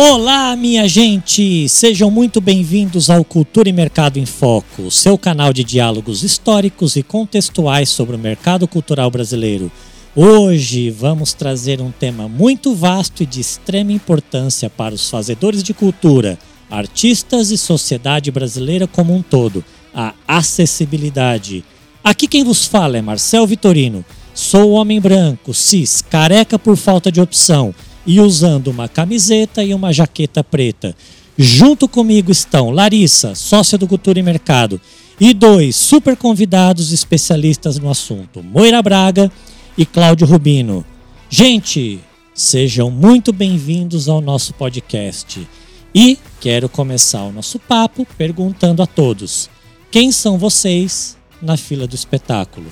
Olá, minha gente! Sejam muito bem-vindos ao Cultura e Mercado em Foco, seu canal de diálogos históricos e contextuais sobre o mercado cultural brasileiro. Hoje vamos trazer um tema muito vasto e de extrema importância para os fazedores de cultura, artistas e sociedade brasileira como um todo: a acessibilidade. Aqui quem vos fala é Marcel Vitorino. Sou homem branco, cis, careca por falta de opção e usando uma camiseta e uma jaqueta preta. Junto comigo estão Larissa, sócia do Cultura e Mercado, e dois super convidados especialistas no assunto, Moira Braga e Cláudio Rubino. Gente, sejam muito bem-vindos ao nosso podcast. E quero começar o nosso papo perguntando a todos: quem são vocês na fila do espetáculo?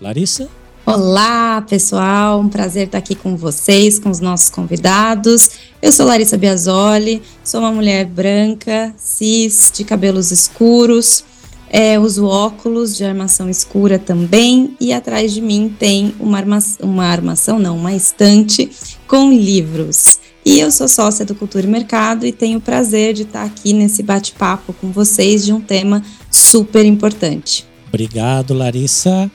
Larissa? Olá, pessoal. Um prazer estar aqui com vocês, com os nossos convidados. Eu sou Larissa Biasoli, sou uma mulher branca, cis, de cabelos escuros. É, uso óculos de armação escura também e atrás de mim tem uma, arma uma armação, não, uma estante com livros. E eu sou sócia do Cultura e Mercado e tenho o prazer de estar aqui nesse bate-papo com vocês de um tema super importante. Obrigado, Larissa.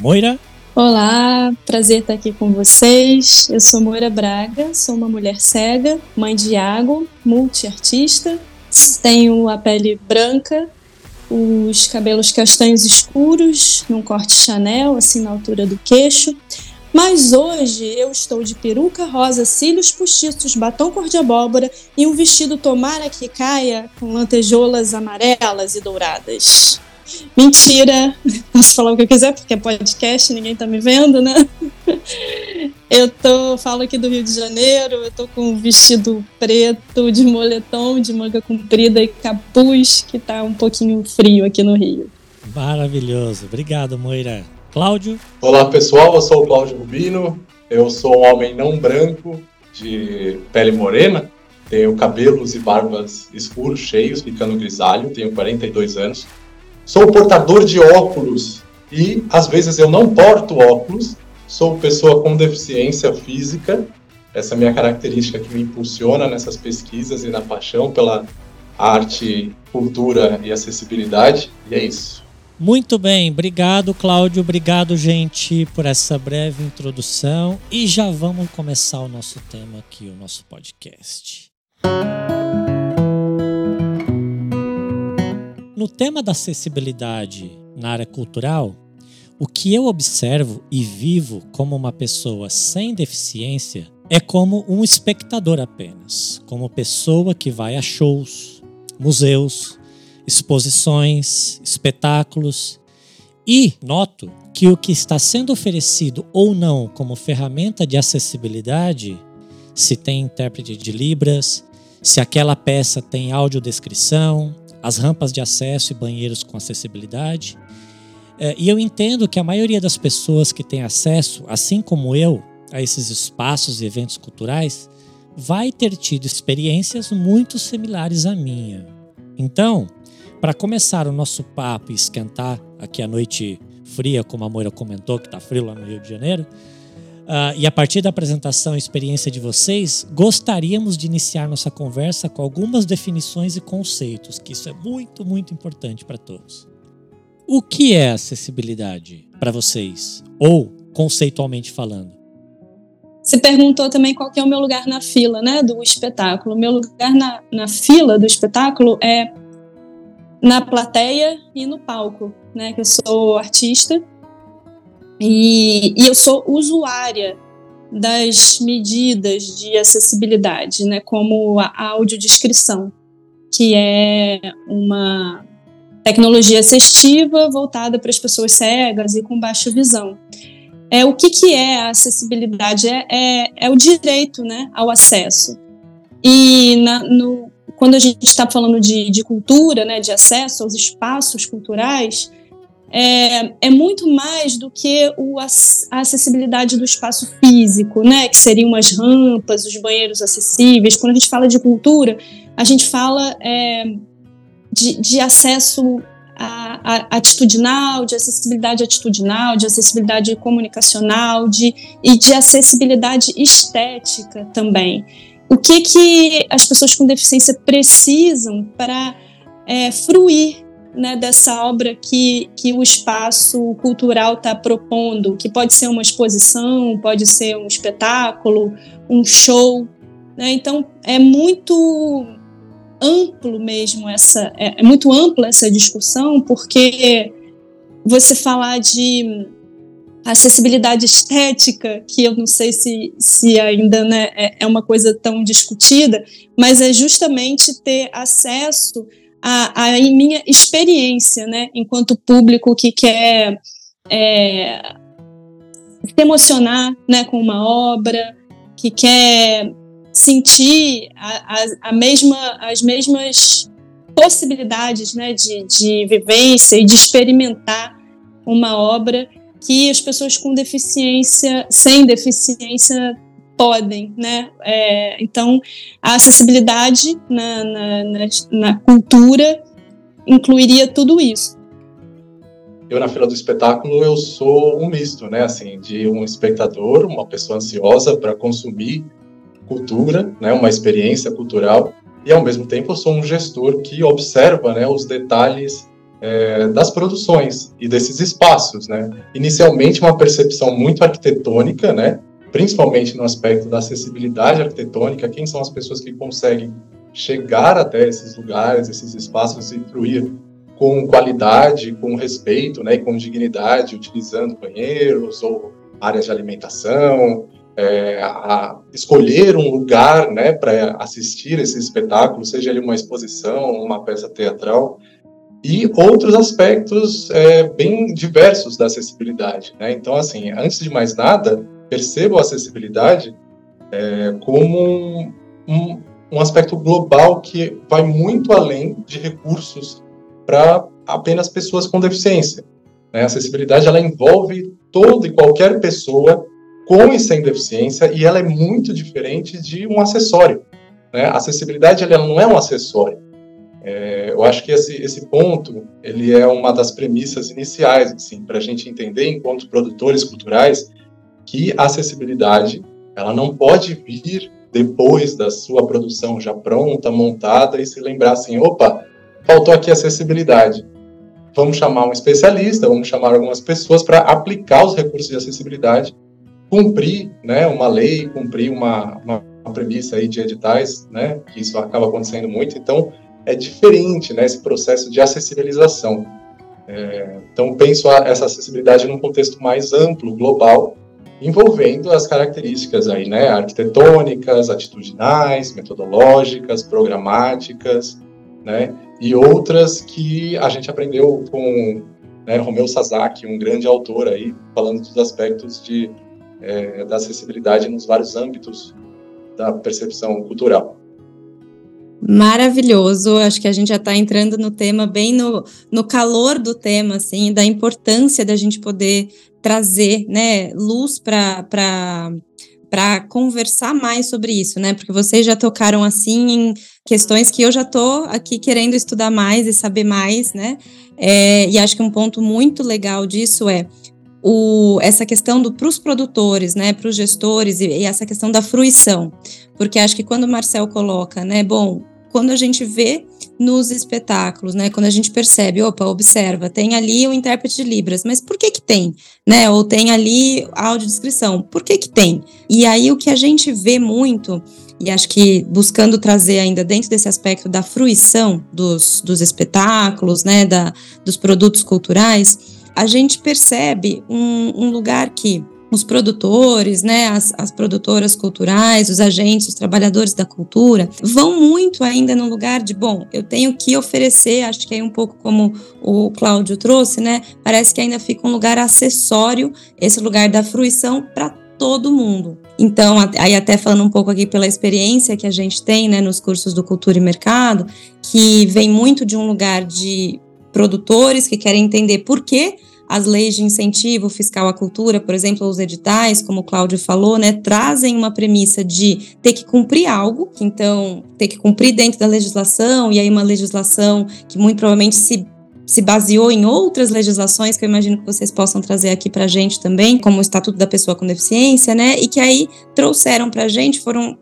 Moira? Olá, prazer estar aqui com vocês. Eu sou Moira Braga, sou uma mulher cega, mãe de Iago, multiartista. Tenho a pele branca, os cabelos castanhos escuros, num corte Chanel, assim na altura do queixo. Mas hoje eu estou de peruca rosa, cílios postiços, batom cor de abóbora e um vestido tomara que caia com lantejoulas amarelas e douradas. Mentira! Posso falar o que eu quiser, porque é podcast, ninguém tá me vendo, né? Eu tô, falo aqui do Rio de Janeiro, eu tô com um vestido preto de moletom, de manga comprida e capuz, que tá um pouquinho frio aqui no Rio. Maravilhoso. Obrigado, Moira. Cláudio? Olá, pessoal. Eu sou o Cláudio Rubino. Eu sou um homem não branco, de pele morena. Tenho cabelos e barbas escuros, cheios, ficando grisalho. Tenho 42 anos. Sou portador de óculos e às vezes eu não porto óculos. Sou pessoa com deficiência física. Essa é minha característica que me impulsiona nessas pesquisas e na paixão pela arte, cultura e acessibilidade. E é isso. Muito bem, obrigado Cláudio, obrigado gente por essa breve introdução e já vamos começar o nosso tema aqui, o nosso podcast. No tema da acessibilidade na área cultural, o que eu observo e vivo como uma pessoa sem deficiência é como um espectador apenas, como pessoa que vai a shows, museus, exposições, espetáculos e noto que o que está sendo oferecido ou não como ferramenta de acessibilidade, se tem intérprete de Libras, se aquela peça tem audiodescrição, as rampas de acesso e banheiros com acessibilidade. É, e eu entendo que a maioria das pessoas que tem acesso, assim como eu, a esses espaços e eventos culturais, vai ter tido experiências muito similares à minha. Então, para começar o nosso papo e esquentar aqui a noite fria, como a Moira comentou, que está frio lá no Rio de Janeiro, Uh, e a partir da apresentação e experiência de vocês, gostaríamos de iniciar nossa conversa com algumas definições e conceitos, que isso é muito, muito importante para todos. O que é acessibilidade para vocês? Ou, conceitualmente falando? Você perguntou também qual é o meu lugar na fila né, do espetáculo. Meu lugar na, na fila do espetáculo é na plateia e no palco, né? Que eu sou artista e, e eu sou usuária das medidas de acessibilidade, né, como a audiodescrição, que é uma tecnologia assistiva voltada para as pessoas cegas e com baixa visão. É, o que, que é a acessibilidade? É, é, é o direito né, ao acesso. E na, no, quando a gente está falando de, de cultura, né, de acesso aos espaços culturais, é, é muito mais do que o, a acessibilidade do espaço físico, né? Que seriam as rampas, os banheiros acessíveis. Quando a gente fala de cultura, a gente fala é, de, de acesso a, a, atitudinal, de acessibilidade atitudinal, de acessibilidade comunicacional, de, e de acessibilidade estética também. o que que as pessoas com deficiência precisam para é, fruir né, dessa obra que, que o espaço cultural está propondo, que pode ser uma exposição, pode ser um espetáculo, um show. Né? Então, é muito amplo mesmo essa, é, é muito ampla essa discussão, porque você falar de acessibilidade estética, que eu não sei se, se ainda né, é, é uma coisa tão discutida, mas é justamente ter acesso a, a minha experiência, né, enquanto público que quer é, se emocionar, né, com uma obra, que quer sentir a, a, a mesma, as mesmas possibilidades, né, de, de vivência e de experimentar uma obra que as pessoas com deficiência, sem deficiência, podem, né? É, então, a acessibilidade na, na, na, na, cultura incluiria tudo isso. Eu, na fila do espetáculo, eu sou um misto, né? Assim, de um espectador, uma pessoa ansiosa para consumir cultura, né? Uma experiência cultural, e ao mesmo tempo eu sou um gestor que observa, né? Os detalhes é, das produções e desses espaços, né? Inicialmente uma percepção muito arquitetônica, né? Principalmente no aspecto da acessibilidade arquitetônica, quem são as pessoas que conseguem chegar até esses lugares, esses espaços e fruir com qualidade, com respeito, né? E com dignidade, utilizando banheiros ou áreas de alimentação, é, a escolher um lugar, né? Para assistir esse espetáculo, seja ele uma exposição, uma peça teatral e outros aspectos é, bem diversos da acessibilidade. Né? Então, assim, antes de mais nada, percebo a acessibilidade é, como um, um, um, aspecto global que vai muito além de recursos para apenas pessoas com deficiência. Né? A acessibilidade ela envolve toda e qualquer pessoa com e sem deficiência e ela é muito diferente de um acessório. Né? A acessibilidade ela não é um acessório é, eu acho que esse, esse ponto ele é uma das premissas iniciais assim, para a gente entender, enquanto produtores culturais, que a acessibilidade ela não pode vir depois da sua produção já pronta, montada, e se lembrar assim, opa, faltou aqui acessibilidade. Vamos chamar um especialista, vamos chamar algumas pessoas para aplicar os recursos de acessibilidade, cumprir né, uma lei, cumprir uma, uma, uma premissa aí de editais, né, que isso acaba acontecendo muito. Então, é diferente, né, esse processo de acessibilização. É, então, penso a, essa acessibilidade num contexto mais amplo, global, envolvendo as características aí, né, arquitetônicas, atitudinais, metodológicas, programáticas, né, e outras que a gente aprendeu com né, Romeu Sasaki, um grande autor aí, falando dos aspectos de, é, da acessibilidade nos vários âmbitos da percepção cultural. Maravilhoso, acho que a gente já está entrando no tema, bem no, no calor do tema, assim, da importância da gente poder trazer, né, luz para para conversar mais sobre isso, né? Porque vocês já tocaram assim em questões que eu já tô aqui querendo estudar mais e saber mais, né? É, e acho que um ponto muito legal disso é o, essa questão do para os produtores, né, para os gestores e, e, essa questão da fruição, porque acho que quando o Marcel coloca, né, bom, quando a gente vê nos espetáculos, né, quando a gente percebe, opa, observa, tem ali o intérprete de libras, mas por que que tem, né? Ou tem ali audiodescrição, por que que tem? E aí o que a gente vê muito e acho que buscando trazer ainda dentro desse aspecto da fruição dos, dos espetáculos, né, da, dos produtos culturais, a gente percebe um, um lugar que os produtores, né, as, as, produtoras culturais, os agentes, os trabalhadores da cultura, vão muito ainda no lugar de, bom, eu tenho que oferecer, acho que é um pouco como o Cláudio trouxe, né, parece que ainda fica um lugar acessório, esse lugar da fruição para todo mundo. Então, aí até falando um pouco aqui pela experiência que a gente tem, né, nos cursos do Cultura e Mercado, que vem muito de um lugar de produtores que querem entender por que as leis de incentivo fiscal à cultura, por exemplo, os editais, como o Cláudio falou, né, trazem uma premissa de ter que cumprir algo, então ter que cumprir dentro da legislação, e aí uma legislação que muito provavelmente se se baseou em outras legislações que eu imagino que vocês possam trazer aqui para a gente também, como o Estatuto da Pessoa com Deficiência, né? E que aí trouxeram para a gente, foram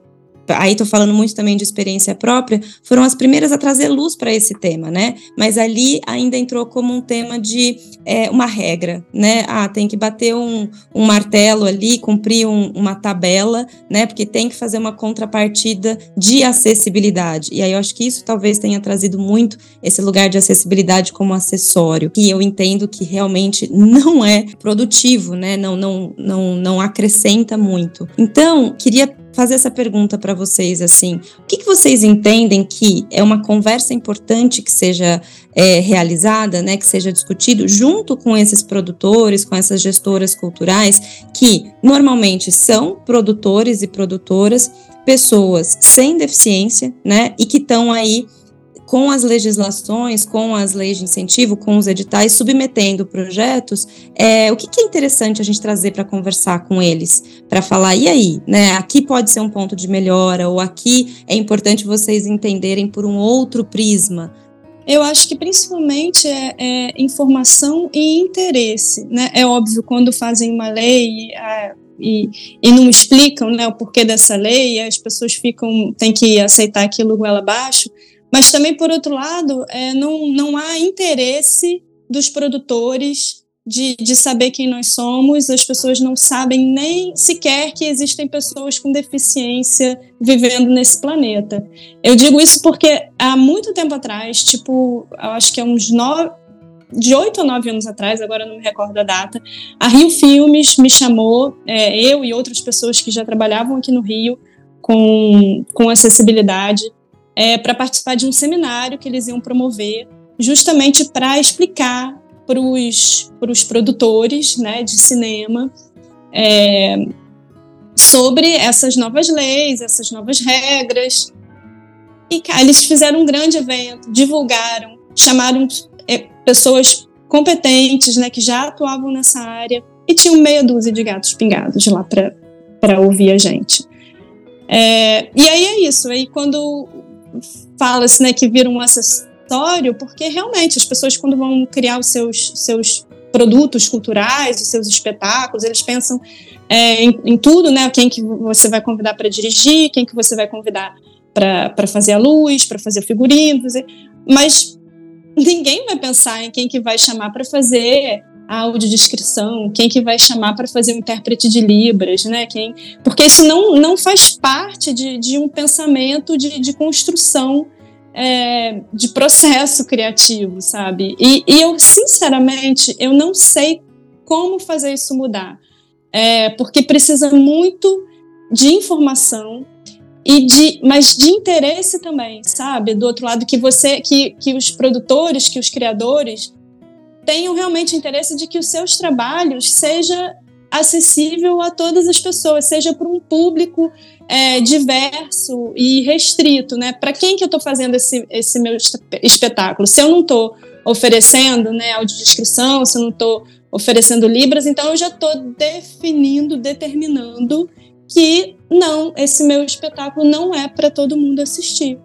aí estou falando muito também de experiência própria, foram as primeiras a trazer luz para esse tema, né? Mas ali ainda entrou como um tema de é, uma regra, né? Ah, tem que bater um, um martelo ali, cumprir um, uma tabela, né? Porque tem que fazer uma contrapartida de acessibilidade. E aí eu acho que isso talvez tenha trazido muito esse lugar de acessibilidade como acessório, que eu entendo que realmente não é produtivo, né? Não, não, não, não acrescenta muito. Então, queria fazer essa pergunta para vocês assim: o que, que, vocês entendem que é uma conversa importante que seja é, realizada, né, que seja discutido junto com esses produtores, com essas gestoras culturais, que normalmente são produtores e produtoras, pessoas sem deficiência, né, e que estão aí com as legislações, com as leis de incentivo, com os editais, submetendo projetos, é, o que, que, é interessante a gente trazer para conversar com eles, para falar, e aí, né? Aqui pode ser um ponto de melhora, ou aqui é importante vocês entenderem por um outro prisma. Eu acho que principalmente é, é informação e interesse, né? É óbvio, quando fazem uma lei, é, e, e, não explicam né, o porquê dessa lei, as pessoas ficam, têm que aceitar aquilo goela abaixo, mas também, por outro lado, é, não, não há interesse dos produtores de, de saber quem nós somos, as pessoas não sabem nem sequer que existem pessoas com deficiência vivendo nesse planeta. Eu digo isso porque há muito tempo atrás, tipo, acho que é uns nove, de oito ou nove anos atrás, agora não me recordo a data, a Rio Filmes me chamou, é, eu e outras pessoas que já trabalhavam aqui no Rio com, com acessibilidade, é, para participar de um seminário que eles iam promover, justamente para explicar para os produtores né, de cinema é, sobre essas novas leis, essas novas regras. E eles fizeram um grande evento, divulgaram, chamaram é, pessoas competentes, né, que já atuavam nessa área, e tinham meia dúzia de gatos pingados lá para ouvir a gente. É, e aí é isso. Aí quando fala-se né, que vira um acessório, porque realmente as pessoas, quando vão criar os seus, seus produtos culturais, os seus espetáculos, eles pensam é, em, em, tudo, né? Quem que você vai convidar para dirigir, quem que você vai convidar para fazer a luz, para fazer o figurino, fazer... mas ninguém vai pensar em quem que vai chamar para fazer a audiodescrição, quem que vai chamar para fazer um intérprete de Libras, né? Quem, porque isso não, não faz parte de, de um pensamento de, de construção é, de processo criativo, sabe? E, e, eu, sinceramente, eu não sei como fazer isso mudar, é, porque precisa muito de informação e de, mas de interesse também, sabe? Do outro lado que você, que, que os produtores, que os criadores tenham realmente interesse de que os seus trabalhos seja acessível a todas as pessoas, seja para um público é, diverso e restrito, né? Para quem que eu estou fazendo esse, esse meu espetáculo? Se eu não estou oferecendo, né, audiodescrição, se eu não estou oferecendo libras, então eu já estou definindo, determinando que não, esse meu espetáculo não é para todo mundo assistir.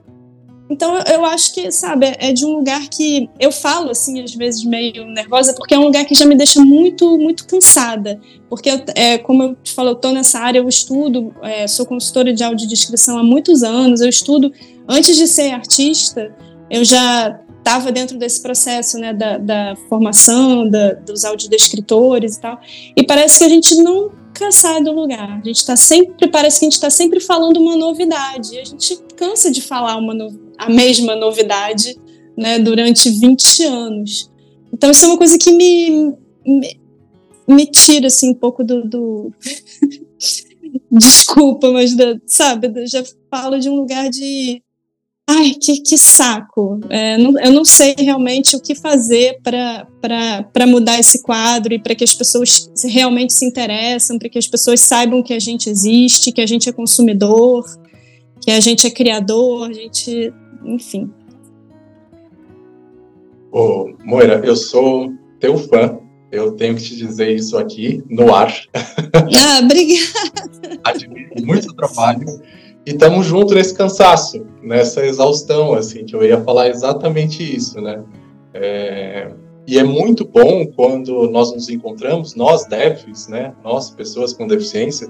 Então eu acho que, sabe, é de um lugar que eu falo assim às vezes meio nervosa, porque é um lugar que já me deixa muito muito cansada, porque é, como eu te falo, eu tô nessa área, eu estudo, é, sou consultora de audiodescrição há muitos anos, eu estudo antes de ser artista, eu já estava dentro desse processo, né, da, da formação da, dos audiodescritores e tal, e parece que a gente não sai do lugar. A gente está sempre, parece que a gente está sempre falando uma novidade. A gente cansa de falar uma no, a mesma novidade né, durante 20 anos. Então, isso é uma coisa que me, me, me tira assim, um pouco do. do... Desculpa, mas, da, sabe, já falo de um lugar de ai, que, que saco. É, não, eu não sei realmente o que fazer para mudar esse quadro e para que as pessoas realmente se interessem, para que as pessoas saibam que a gente existe, que a gente é consumidor, que a gente é criador, a gente, enfim. Ô, Moira, eu sou teu fã. Eu tenho que te dizer isso aqui no ar. Ah, obrigada. Admiro muito o trabalho. E estamos juntos nesse cansaço, nessa exaustão, assim, que eu ia falar exatamente isso, né? É, e é muito bom quando nós nos encontramos, nós devs, né? Nós, pessoas com deficiência,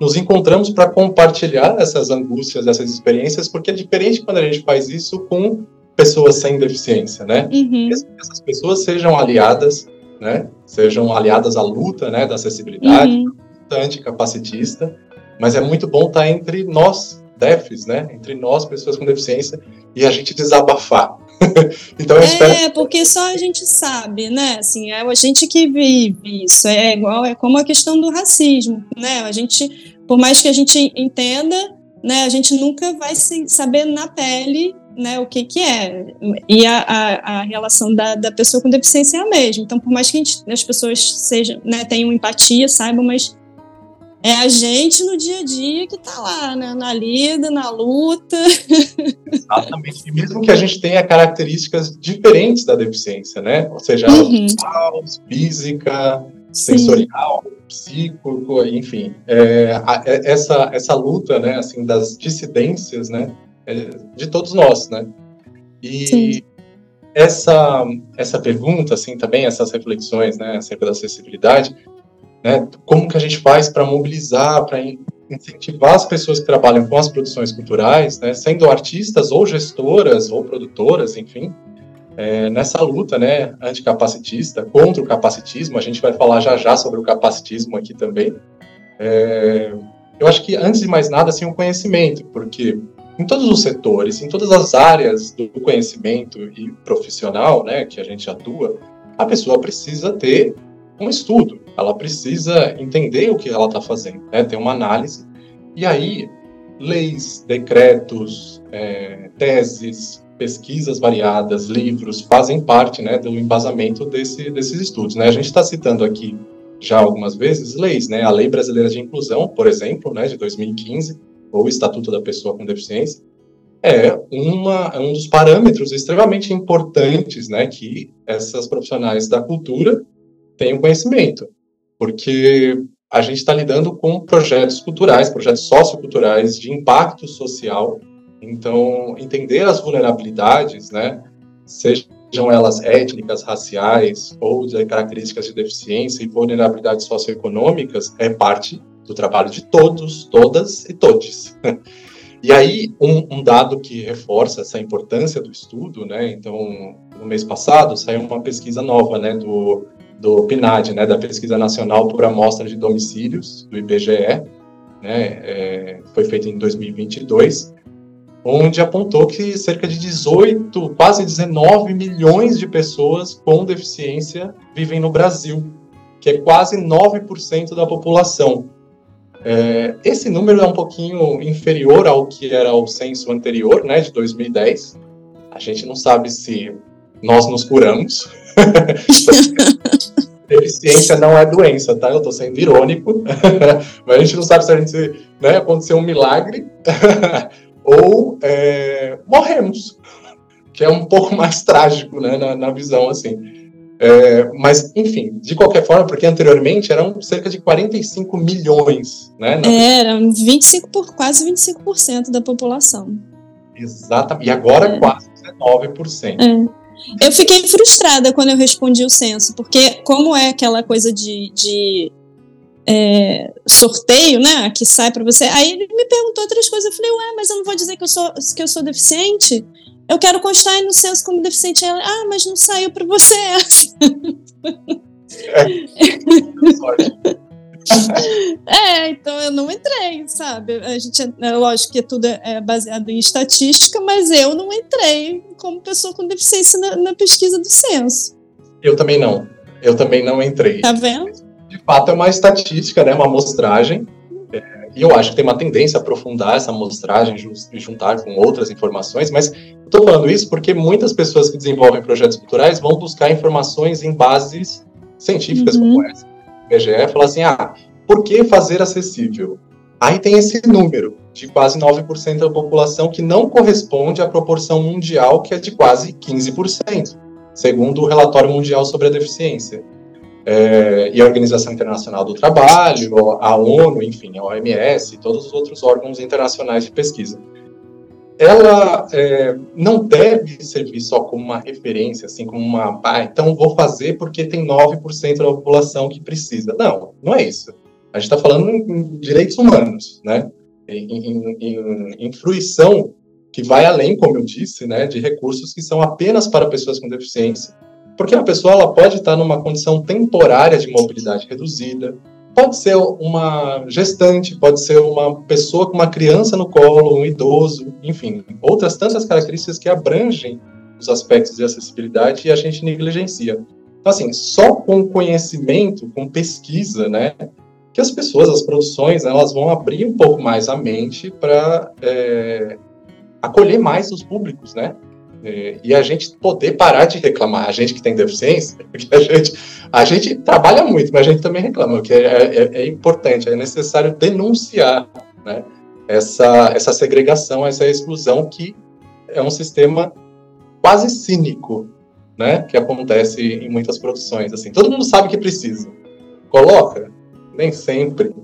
nos encontramos para compartilhar essas angústias, essas experiências, porque é diferente quando a gente faz isso com pessoas sem deficiência, né? Uhum. Que essas pessoas sejam aliadas, né? Sejam aliadas à luta, né? Da acessibilidade, uhum. luta anticapacitista, mas é muito bom estar entre nós, DEFs, né? Entre nós, pessoas com deficiência, e a gente desabafar. então eu é, espero... É, porque só a gente sabe, né? Assim, é a gente que vive isso. É igual, é como a questão do racismo, né? A gente, por mais que a gente entenda, né? A gente nunca vai saber na pele né, o que, que é. E a, a, a relação da, da pessoa com deficiência é a mesma. Então, por mais que gente, as pessoas sejam, né, tenham empatia, saibam, mas é a gente no dia a dia que está lá, né? na lida, na luta. Exatamente. E mesmo que a gente tenha características diferentes da deficiência, né? Ou seja, uhum. física, Sim. sensorial, psíquico, enfim. É, é, essa, essa luta, né, assim, das dissidências, né, é de todos nós, né? E Sim. essa, essa pergunta, assim, também, essas reflexões, né, acerca da acessibilidade, né? Como que a gente faz para mobilizar, para incentivar as pessoas que trabalham com as produções culturais, né, sendo artistas ou gestoras ou produtoras, enfim, é, nessa luta, né, anticapacitista, contra o capacitismo, a gente vai falar já já sobre o capacitismo aqui também. É, eu acho que, antes de mais nada, assim, o conhecimento, porque em todos os setores, em todas as áreas do conhecimento e profissional, né, que a gente atua, a pessoa precisa ter um estudo, ela precisa entender o que ela está fazendo, né? ter uma análise. E aí, leis, decretos, é, teses, pesquisas variadas, livros, fazem parte né, do embasamento desse, desses estudos. Né? A gente está citando aqui já algumas vezes leis, né? a Lei Brasileira de Inclusão, por exemplo, né, de 2015, ou o Estatuto da Pessoa com Deficiência, é uma, é um dos parâmetros extremamente importantes né, que essas profissionais da cultura tenham conhecimento, porque a gente está lidando com projetos culturais, projetos socioculturais de impacto social. Então, entender as vulnerabilidades, né, sejam elas étnicas, raciais ou de características de deficiência e vulnerabilidades socioeconômicas, é parte do trabalho de todos, todas e todes. E aí, um, um, dado que reforça essa importância do estudo, né? Então, no mês passado, saiu uma pesquisa nova, né, do do PNAD, né, da Pesquisa Nacional por Amostra de Domicílios, do IBGE, né, é, foi feita em 2022, onde apontou que cerca de 18, quase 19 milhões de pessoas com deficiência vivem no Brasil, que é quase 9% da população. É, esse número é um pouquinho inferior ao que era o censo anterior, né, de 2010. A gente não sabe se nós nos curamos. Deficiência não é doença, tá? Eu tô sendo irônico, mas a gente não sabe se a gente né, aconteceu um milagre ou é, morremos, que é um pouco mais trágico, né, na, na visão assim. É, mas, enfim, de qualquer forma, porque anteriormente eram cerca de 45 milhões, né? É, eram 25 por, quase 25% da população. Exatamente. E agora é. quase 19%. É. Eu fiquei frustrada quando eu respondi o censo, porque como é aquela coisa de, de é, sorteio, né, que sai para você, aí ele me perguntou outras coisas, eu falei, ué, mas eu não vou dizer que eu sou, que eu sou deficiente? Eu quero constar no censo como deficiente. Ela, ah, mas não saiu para você. É. É, então eu não entrei, sabe? A gente, é, lógico que tudo é baseado em estatística, mas eu não entrei como pessoa com deficiência na, na pesquisa do censo. Eu também não. Eu também não entrei. Tá vendo? De fato, é uma estatística, né? Uma amostragem. É, e eu acho que tem uma tendência a aprofundar essa amostragem e juntar com outras informações, mas estou falando isso porque muitas pessoas que desenvolvem projetos culturais vão buscar informações em bases científicas uhum. como essa IBGE fala assim: ah, por que fazer acessível? Aí tem esse número de quase 9% da população que não corresponde à proporção mundial, que é de quase 15%, segundo o relatório mundial sobre a deficiência. É, e a Organização Internacional do Trabalho, a ONU, enfim, a OMS e todos os outros órgãos internacionais de pesquisa ela é, não deve servir só como uma referência, assim, como uma, ah, então vou fazer porque tem 9% da população que precisa. Não, não é isso. A gente está falando em direitos humanos, né? Em, em, em, em, fruição que vai além, como eu disse, né, de recursos que são apenas para pessoas com deficiência. Porque a pessoa ela pode estar numa condição temporária de mobilidade reduzida, pode ser uma gestante, pode ser uma pessoa com uma criança no colo, um idoso, enfim, outras tantas características que abrangem os aspectos de acessibilidade e a gente negligencia. Então, assim, só com conhecimento, com pesquisa, né, que as pessoas, as produções, elas vão abrir um pouco mais a mente para é, acolher mais os públicos, né? É, e a gente poder parar de reclamar, a gente que tem deficiência, porque a gente, a gente trabalha muito, mas a gente também reclama, o que é, é, é, importante, é necessário denunciar né, essa, essa segregação, essa exclusão, que é um sistema quase cínico, né, que acontece em muitas produções. Assim, todo mundo sabe que precisa, coloca, nem sempre.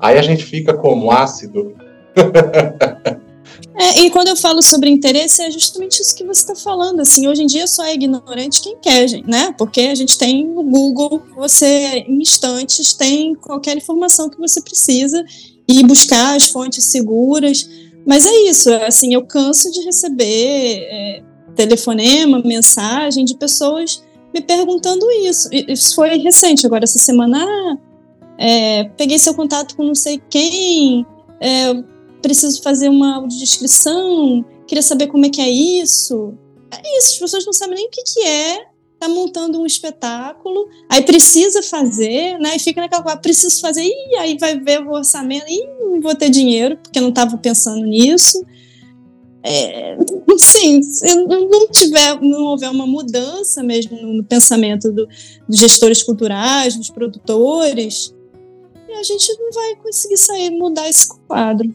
Aí a gente fica como ácido. É, e quando eu falo sobre interesse, é justamente isso que você está falando. Assim, hoje em dia só é ignorante quem quer, né? Porque a gente tem o Google, você em instantes tem qualquer informação que você precisa e buscar as fontes seguras. Mas é isso, assim, eu canso de receber é, telefonema, mensagem de pessoas me perguntando isso. Isso foi recente, agora essa semana. Ah, é, peguei seu contato com não sei quem. É, preciso fazer uma audiodescrição, queria saber como é que é isso. É isso, as pessoas não sabem nem o que, que é, tá montando um espetáculo, aí precisa fazer, né? E fica naquela coisa, preciso fazer, e aí vai ver o orçamento, e não vou ter dinheiro, porque não estava pensando nisso. É, sim, se não tiver, não houver uma mudança mesmo no pensamento do, dos gestores culturais, dos produtores, a gente não vai conseguir sair, mudar esse quadro.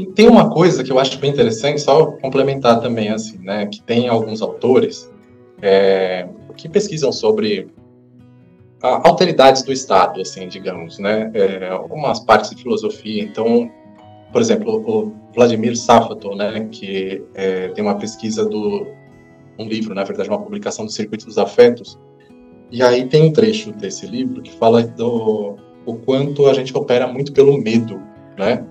E tem uma coisa que eu acho bem interessante, só complementar também, assim, né, que tem alguns autores é, que pesquisam sobre a, alteridades do Estado, assim, digamos, né, é, partes de filosofia. Então, por exemplo, o Vladimir Safato, né, que é, tem uma pesquisa do um livro, na verdade, uma publicação do Circuito dos Afetos, e aí tem um trecho desse livro que fala do o quanto a gente opera muito pelo medo, né?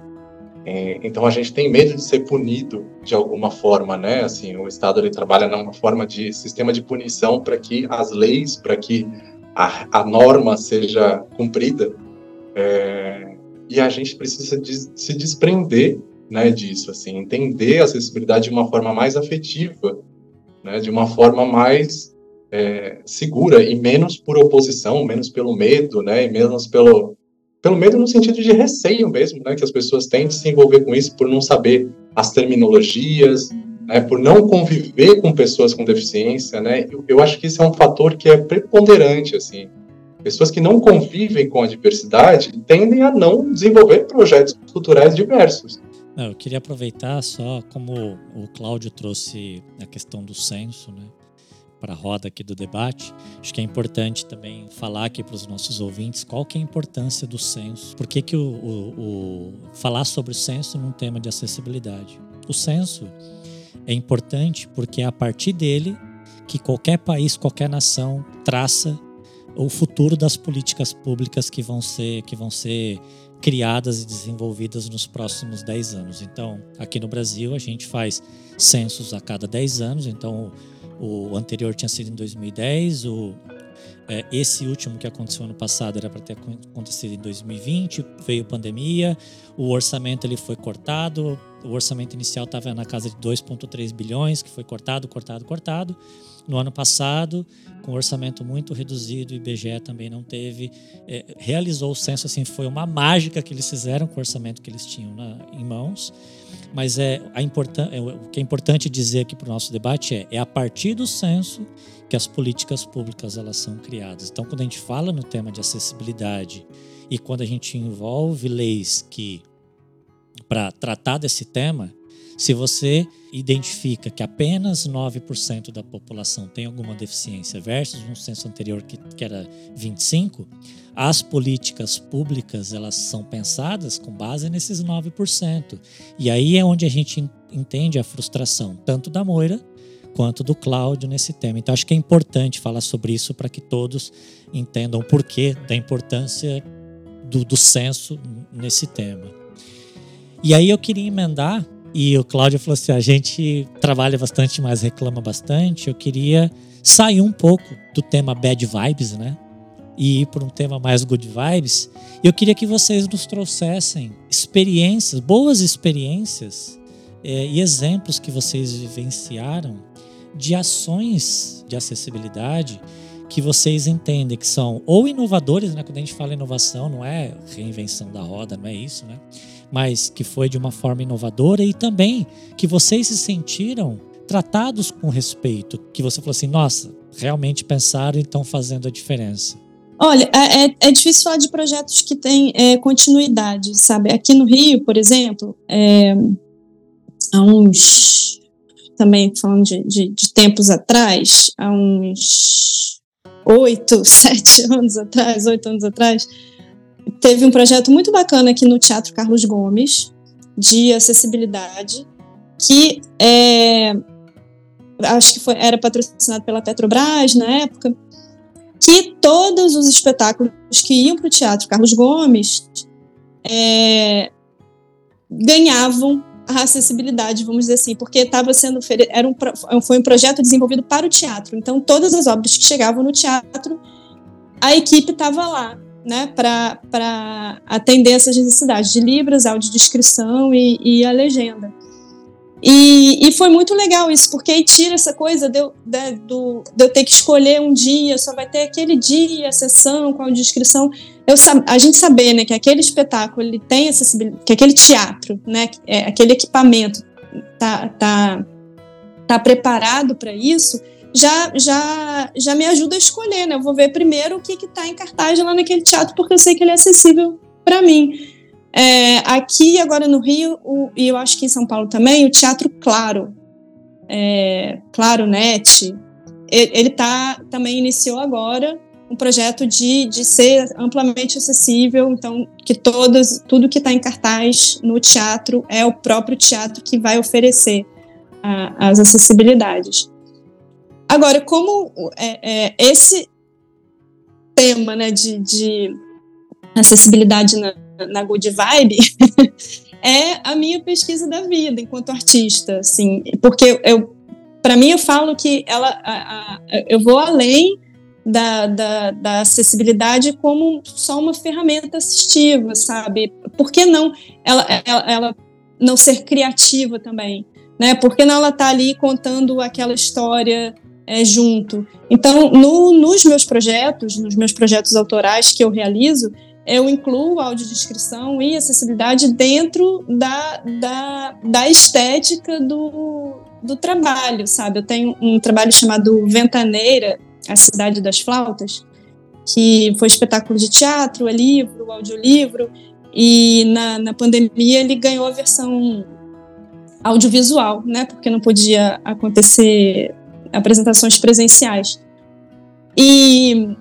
É, então a gente tem medo de ser punido de alguma forma, né? Assim, o Estado ele trabalha numa forma de sistema de punição para que as leis, para que a, a, norma seja cumprida. É, e a gente precisa de, se desprender, né, disso, assim, entender a acessibilidade de uma forma mais afetiva, né, de uma forma mais é, segura e menos por oposição, menos pelo medo, né, e menos pelo pelo medo no sentido de receio mesmo, né, que as pessoas têm de se envolver com isso por não saber as terminologias, né, por não conviver com pessoas com deficiência, né, eu, eu, acho que isso é um fator que é preponderante, assim. Pessoas que não convivem com a diversidade tendem a não desenvolver projetos culturais diversos. Eu queria aproveitar só como o Cláudio trouxe a questão do censo, né? Para a roda aqui do debate, acho que é importante também falar aqui para os nossos ouvintes qual que é a importância do censo. Por que, que o, o, o falar sobre o censo num tema de acessibilidade? O censo é importante porque é a partir dele que qualquer país, qualquer nação traça o futuro das políticas públicas que vão ser, que vão ser criadas e desenvolvidas nos próximos 10 anos. Então, aqui no Brasil, a gente faz censos a cada 10 anos, então o anterior tinha sido em 2010, o, é, esse último que aconteceu ano passado era para ter acontecido em 2020, veio pandemia, o orçamento ele foi cortado, o orçamento inicial estava na casa de 2,3 bilhões, que foi cortado, cortado, cortado. No ano passado, com orçamento muito reduzido, o IBGE também não teve, é, realizou o censo, assim, foi uma mágica que eles fizeram com o orçamento que eles tinham na, em mãos. Mas é, a importan é, o que é importante dizer aqui para o nosso debate é, é a partir do censo que as políticas públicas elas são criadas. Então, quando a gente fala no tema de acessibilidade e quando a gente envolve leis que para tratar desse tema, se você identifica que apenas 9% da população tem alguma deficiência versus um censo anterior que, que era 25, as políticas públicas elas são pensadas com base nesses 9%. E aí é onde a gente entende a frustração tanto da Moira quanto do Cláudio nesse tema. Então acho que é importante falar sobre isso para que todos entendam o porquê da importância do, do censo nesse tema. E aí eu queria emendar, e o Cláudio falou assim: a gente trabalha bastante, mas reclama bastante. Eu queria sair um pouco do tema bad vibes, né? E ir para um tema mais good vibes. Eu queria que vocês nos trouxessem experiências, boas experiências é, e exemplos que vocês vivenciaram de ações de acessibilidade que vocês entendem que são ou inovadores, né? Quando a gente fala inovação, não é reinvenção da roda, não é isso, né? Mas que foi de uma forma inovadora e também que vocês se sentiram tratados com respeito, que você falou assim, nossa, realmente pensaram e estão fazendo a diferença. Olha, é, é, é difícil falar de projetos que têm é, continuidade, sabe? Aqui no Rio, por exemplo, é, há uns também falando de, de, de tempos atrás, há uns oito, sete anos atrás, oito anos atrás, teve um projeto muito bacana aqui no Teatro Carlos Gomes, de acessibilidade, que é, acho que foi, era patrocinado pela Petrobras na época, que todos os espetáculos que iam para o Teatro Carlos Gomes é, ganhavam a acessibilidade, vamos dizer assim, porque estava sendo era um, foi um projeto desenvolvido para o teatro. Então todas as obras que chegavam no teatro, a equipe estava lá, né, para atender essas necessidades de libras, audiodescrição e, e a legenda. E, e, foi muito legal isso, porque aí tira essa coisa de eu, de, do, de eu ter que escolher um dia, só vai ter aquele dia, a sessão com a descrição. Eu, a gente saber né, que aquele espetáculo ele tem acessibilidade, que aquele teatro, né, é, aquele equipamento tá, tá, tá preparado para isso, já, já, já me ajuda a escolher. Né? Eu vou ver primeiro o que está em cartaz lá naquele teatro, porque eu sei que ele é acessível para mim. É, aqui, agora no Rio, o, e eu acho que em São Paulo também, o Teatro Claro, é, Claro Net, ele tá, também iniciou agora um projeto de, de ser amplamente acessível, então que todas, tudo que está em cartaz no teatro é o próprio teatro que vai oferecer a, as acessibilidades. Agora, como é, é, esse tema né, de, de acessibilidade na, na Good Vibe é a minha pesquisa da vida enquanto artista, assim, porque eu, para mim eu falo que ela, a, a, eu vou além da, da, da, acessibilidade como só uma ferramenta assistiva, sabe? Por que não ela, ela, ela não ser criativa também, né? Por que não ela tá ali contando aquela história é, junto? Então, no, nos meus projetos, nos meus projetos autorais que eu realizo, eu incluo audiodescrição e acessibilidade dentro da, da, da estética do, do trabalho, sabe? Eu tenho um trabalho chamado Ventaneira, a Cidade das Flautas, que foi espetáculo de teatro, é livro, audiolivro, e na, na pandemia ele ganhou a versão audiovisual, né? Porque não podia acontecer apresentações presenciais. E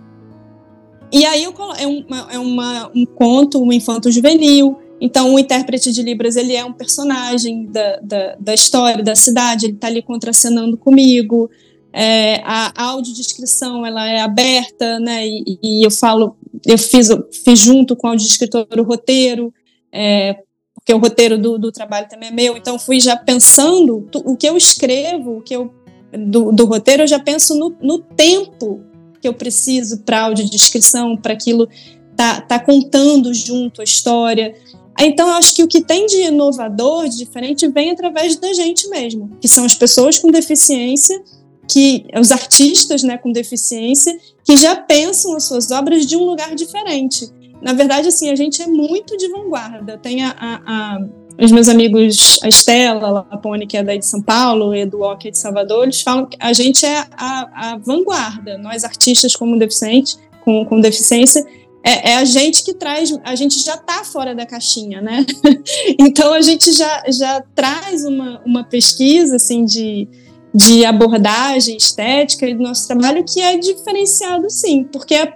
e aí é, uma, é uma, um conto, um infanto juvenil. Então, o intérprete de Libras ele é um personagem da, da, da história, da cidade, ele está ali contracenando comigo. É, a audiodescrição ela é aberta, né? E, e, eu falo, eu fiz, fiz junto com o audiodescritor o roteiro, é, porque o roteiro do, do trabalho também é meu. Então, fui já pensando o que eu escrevo, o que eu do, do roteiro, eu já penso no, no tempo que eu preciso para audiodescrição, para aquilo tá, tá contando junto a história. Então, eu acho que o que tem de inovador, de diferente, vem através da gente mesmo, que são as pessoas com deficiência, que os artistas né, com deficiência, que já pensam as suas obras de um lugar diferente. Na verdade, assim, a gente é muito de vanguarda. Tem a, a, a os meus amigos, a Estela a Lapone, que é daí de São Paulo, e Edu que é de Salvador, eles falam que a gente é a, a vanguarda, nós artistas como deficiente, com, com deficiência, é, é, a gente que traz, a gente já está fora da caixinha, né? então a gente já, já traz uma, uma pesquisa assim de, de abordagem estética do nosso trabalho que é diferenciado sim, porque é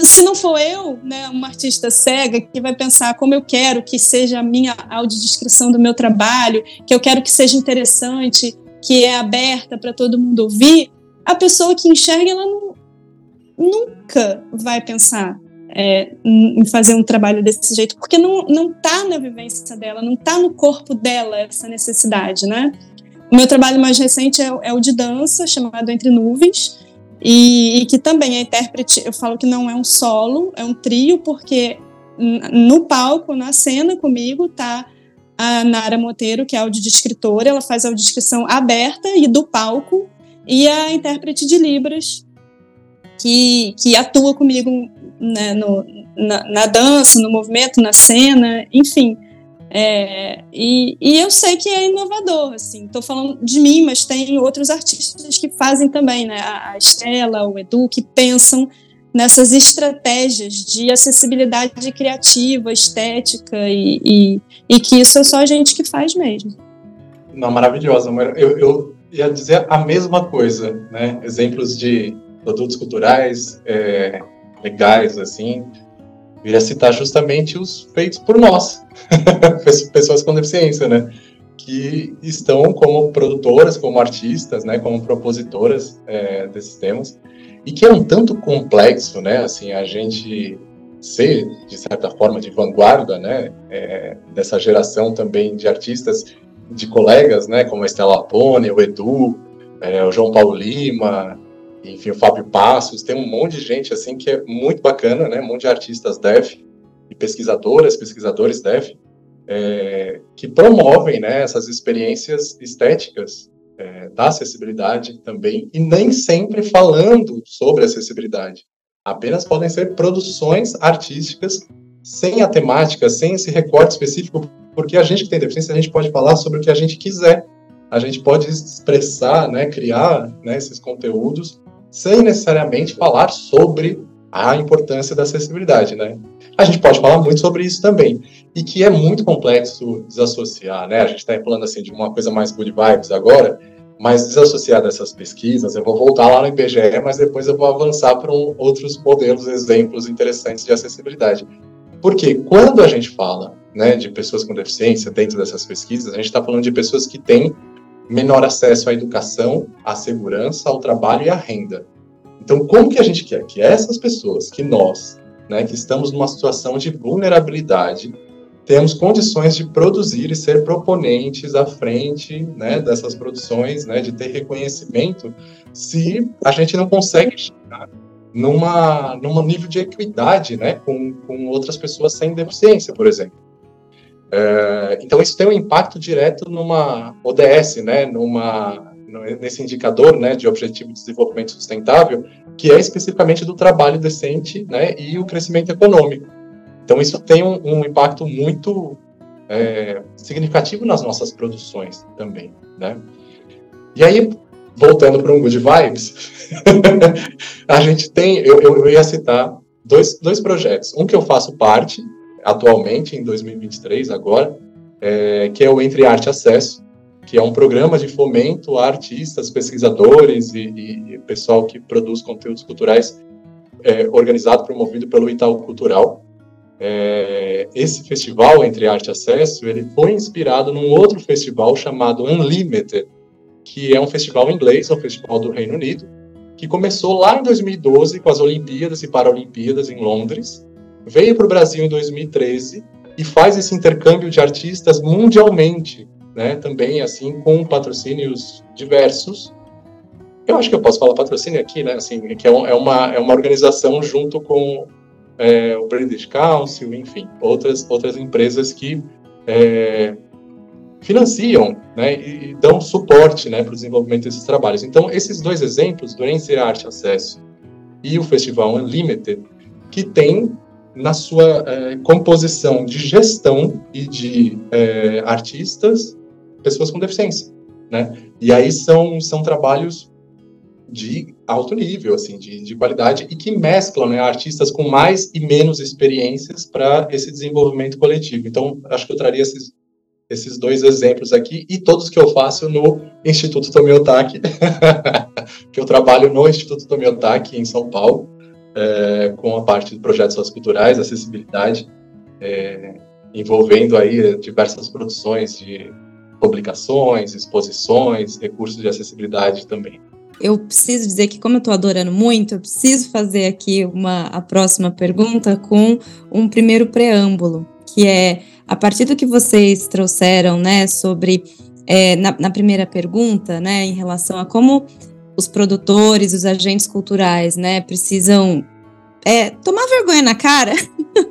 se não for eu, né, uma artista cega que vai pensar como eu quero que seja a minha audiodescrição do meu trabalho, que eu quero que seja interessante, que é aberta para todo mundo ouvir, a pessoa que enxerga ela não, nunca vai pensar é, em fazer um trabalho desse jeito, porque não, não tá na vivência dela, não tá no corpo dela essa necessidade, né? O meu trabalho mais recente é, é o de dança, chamado Entre Nuvens, e, e, que também é intérprete, eu falo que não é um solo, é um trio, porque no palco, na cena comigo, tá a Nara Monteiro, que é audiodescritora, ela faz a audiodescrição aberta e do palco, e a intérprete de Libras, que, que atua comigo né, no, na, na, dança, no movimento, na cena, enfim. É, e, e, eu sei que é inovador, assim, estou falando de mim, mas tem outros artistas que fazem também, né? A, Estela, o Edu, que pensam nessas estratégias de acessibilidade criativa, estética, e, e, e, que isso é só a gente que faz mesmo. Não, maravilhosa. Eu, eu ia dizer a mesma coisa, né? Exemplos de produtos culturais é, legais, assim, eu ia citar justamente os feitos por nós, pessoas com deficiência, né? Que estão como produtoras, como artistas, né? Como propositoras é, desses temas e que é um tanto complexo, né? Assim, a gente ser de certa forma de vanguarda, né? É, dessa geração também de artistas, de colegas, né? Como a Estela Pone, o Edu, é, o João Paulo Lima, enfim, o Fábio Passos, tem um monte de gente assim que é muito bacana, né? Um monte de artistas dev e pesquisadoras, pesquisadores dev, é, que promovem né, essas experiências estéticas é, da acessibilidade também, e nem sempre falando sobre acessibilidade. Apenas podem ser produções artísticas sem a temática, sem esse recorte específico, porque a gente que tem deficiência, a gente pode falar sobre o que a gente quiser. A gente pode expressar, né, criar né, esses conteúdos sem necessariamente falar sobre a importância da acessibilidade, né? A gente pode falar muito sobre isso também, e que é muito complexo desassociar, né? A gente está falando assim de uma coisa mais good vibes agora, mas desassociar dessas pesquisas, eu vou voltar lá no IBGE, mas depois eu vou avançar para um, outros modelos, exemplos interessantes de acessibilidade. Porque quando a gente fala né, de pessoas com deficiência dentro dessas pesquisas, a gente está falando de pessoas que têm menor acesso à educação, à segurança, ao trabalho e à renda. Então, como que a gente quer que essas pessoas, que nós, né, que estamos numa situação de vulnerabilidade, temos condições de produzir e ser proponentes à frente né, dessas produções, né, de ter reconhecimento, se a gente não consegue chegar numa, num nível de equidade né, com, com outras pessoas sem deficiência, por exemplo. É, então, isso tem um impacto direto numa ODS, né, numa, nesse indicador né, de Objetivo de Desenvolvimento Sustentável, que é especificamente do trabalho decente né, e o crescimento econômico. Então, isso tem um, um impacto muito é, significativo nas nossas produções também, né? E aí, voltando para um Good Vibes, a gente tem, eu, eu, ia citar dois, dois projetos. Um que eu faço parte, atualmente, em 2023, agora, é, que é o Entre Arte Acesso, que é um programa de fomento a artistas, pesquisadores e, e, pessoal que produz conteúdos culturais, é, organizado, promovido pelo Itaú Cultural. É, esse festival, Entre Arte Acesso, ele foi inspirado num outro festival chamado Unlimited, que é um festival inglês, é um festival do Reino Unido, que começou lá em 2012 com as Olimpíadas e Paralimpíadas em Londres, veio para o Brasil em 2013 e faz esse intercâmbio de artistas mundialmente, né? Também assim com patrocínios diversos. Eu acho que eu posso falar patrocínio aqui, né? Assim, que é, é uma é uma organização junto com é, o British Council, enfim, outras, outras empresas que é, financiam né, e, dão suporte né, para o desenvolvimento desses trabalhos. Então, esses dois exemplos, do Ence Arte Acesso e o Festival Unlimited, que tem na sua é, composição de gestão e de é, artistas pessoas com deficiência. Né? E aí são, são trabalhos de alto nível, assim, de, de qualidade, e que mesclam né, artistas com mais e menos experiências para esse desenvolvimento coletivo. Então, acho que eu traria esses, esses dois exemplos aqui, e todos que eu faço no Instituto Tomiotaki, que eu trabalho no Instituto Tomiotaki, em São Paulo, é, com a parte de projetos socioculturais, acessibilidade, é, envolvendo aí diversas produções de publicações, exposições, recursos de acessibilidade também. eu preciso dizer que, como eu estou adorando muito, eu preciso fazer aqui uma, a próxima pergunta com um primeiro preâmbulo, que é a partir do que vocês trouxeram, né, sobre é, na, na, primeira pergunta, né, em relação a como os produtores, os agentes culturais, né, precisam é, tomar vergonha na cara,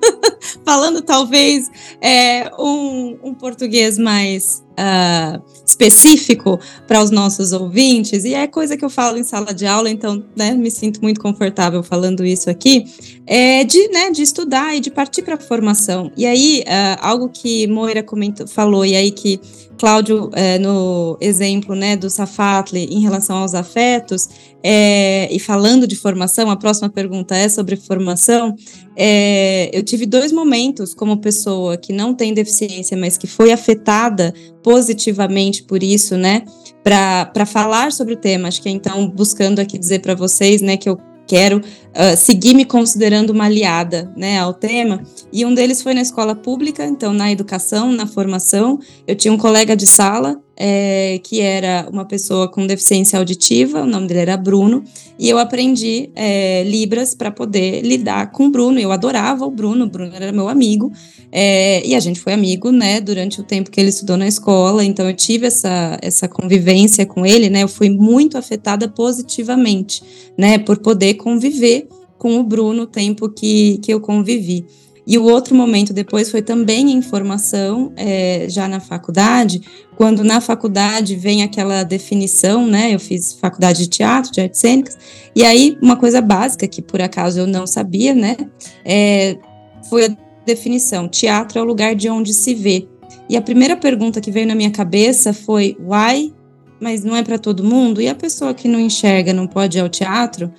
falando talvez é, um, um português mais uh, específico para os nossos ouvintes, e é coisa que eu falo em sala de aula, então né, me sinto muito confortável falando isso aqui, é de, né, de estudar e de partir para a formação. E aí, uh, algo que Moira comentou, falou, e aí que Cláudio, é, no exemplo né, do Safatli em relação aos afetos, é, e falando de formação, a próxima pergunta é sobre formação. É, eu tive dois momentos como pessoa que não tem deficiência, mas que foi afetada positivamente por isso, né? Para falar sobre o tema. Acho que é então buscando aqui dizer para vocês, né, que eu quero uh, seguir me considerando uma aliada né, ao tema. E um deles foi na escola pública, então na educação, na formação. Eu tinha um colega de sala é, que era uma pessoa com deficiência auditiva, o nome dele era Bruno, e eu aprendi é, Libras para poder lidar com o Bruno. Eu adorava o Bruno, o Bruno era meu amigo, é, e a gente foi amigo, né, durante o tempo que ele estudou na escola, então eu tive essa, essa convivência com ele, né, eu fui muito afetada positivamente, né, por poder conviver com o Bruno o tempo que, que eu convivi. E o outro momento depois foi também em formação, é, já na faculdade, quando na faculdade vem aquela definição, né? Eu fiz faculdade de teatro, de artes cênicas, e aí uma coisa básica que por acaso eu não sabia, né? É, foi a definição: teatro é o lugar de onde se vê. E a primeira pergunta que veio na minha cabeça foi: why? Mas não é para todo mundo? E a pessoa que não enxerga não pode ir ao teatro?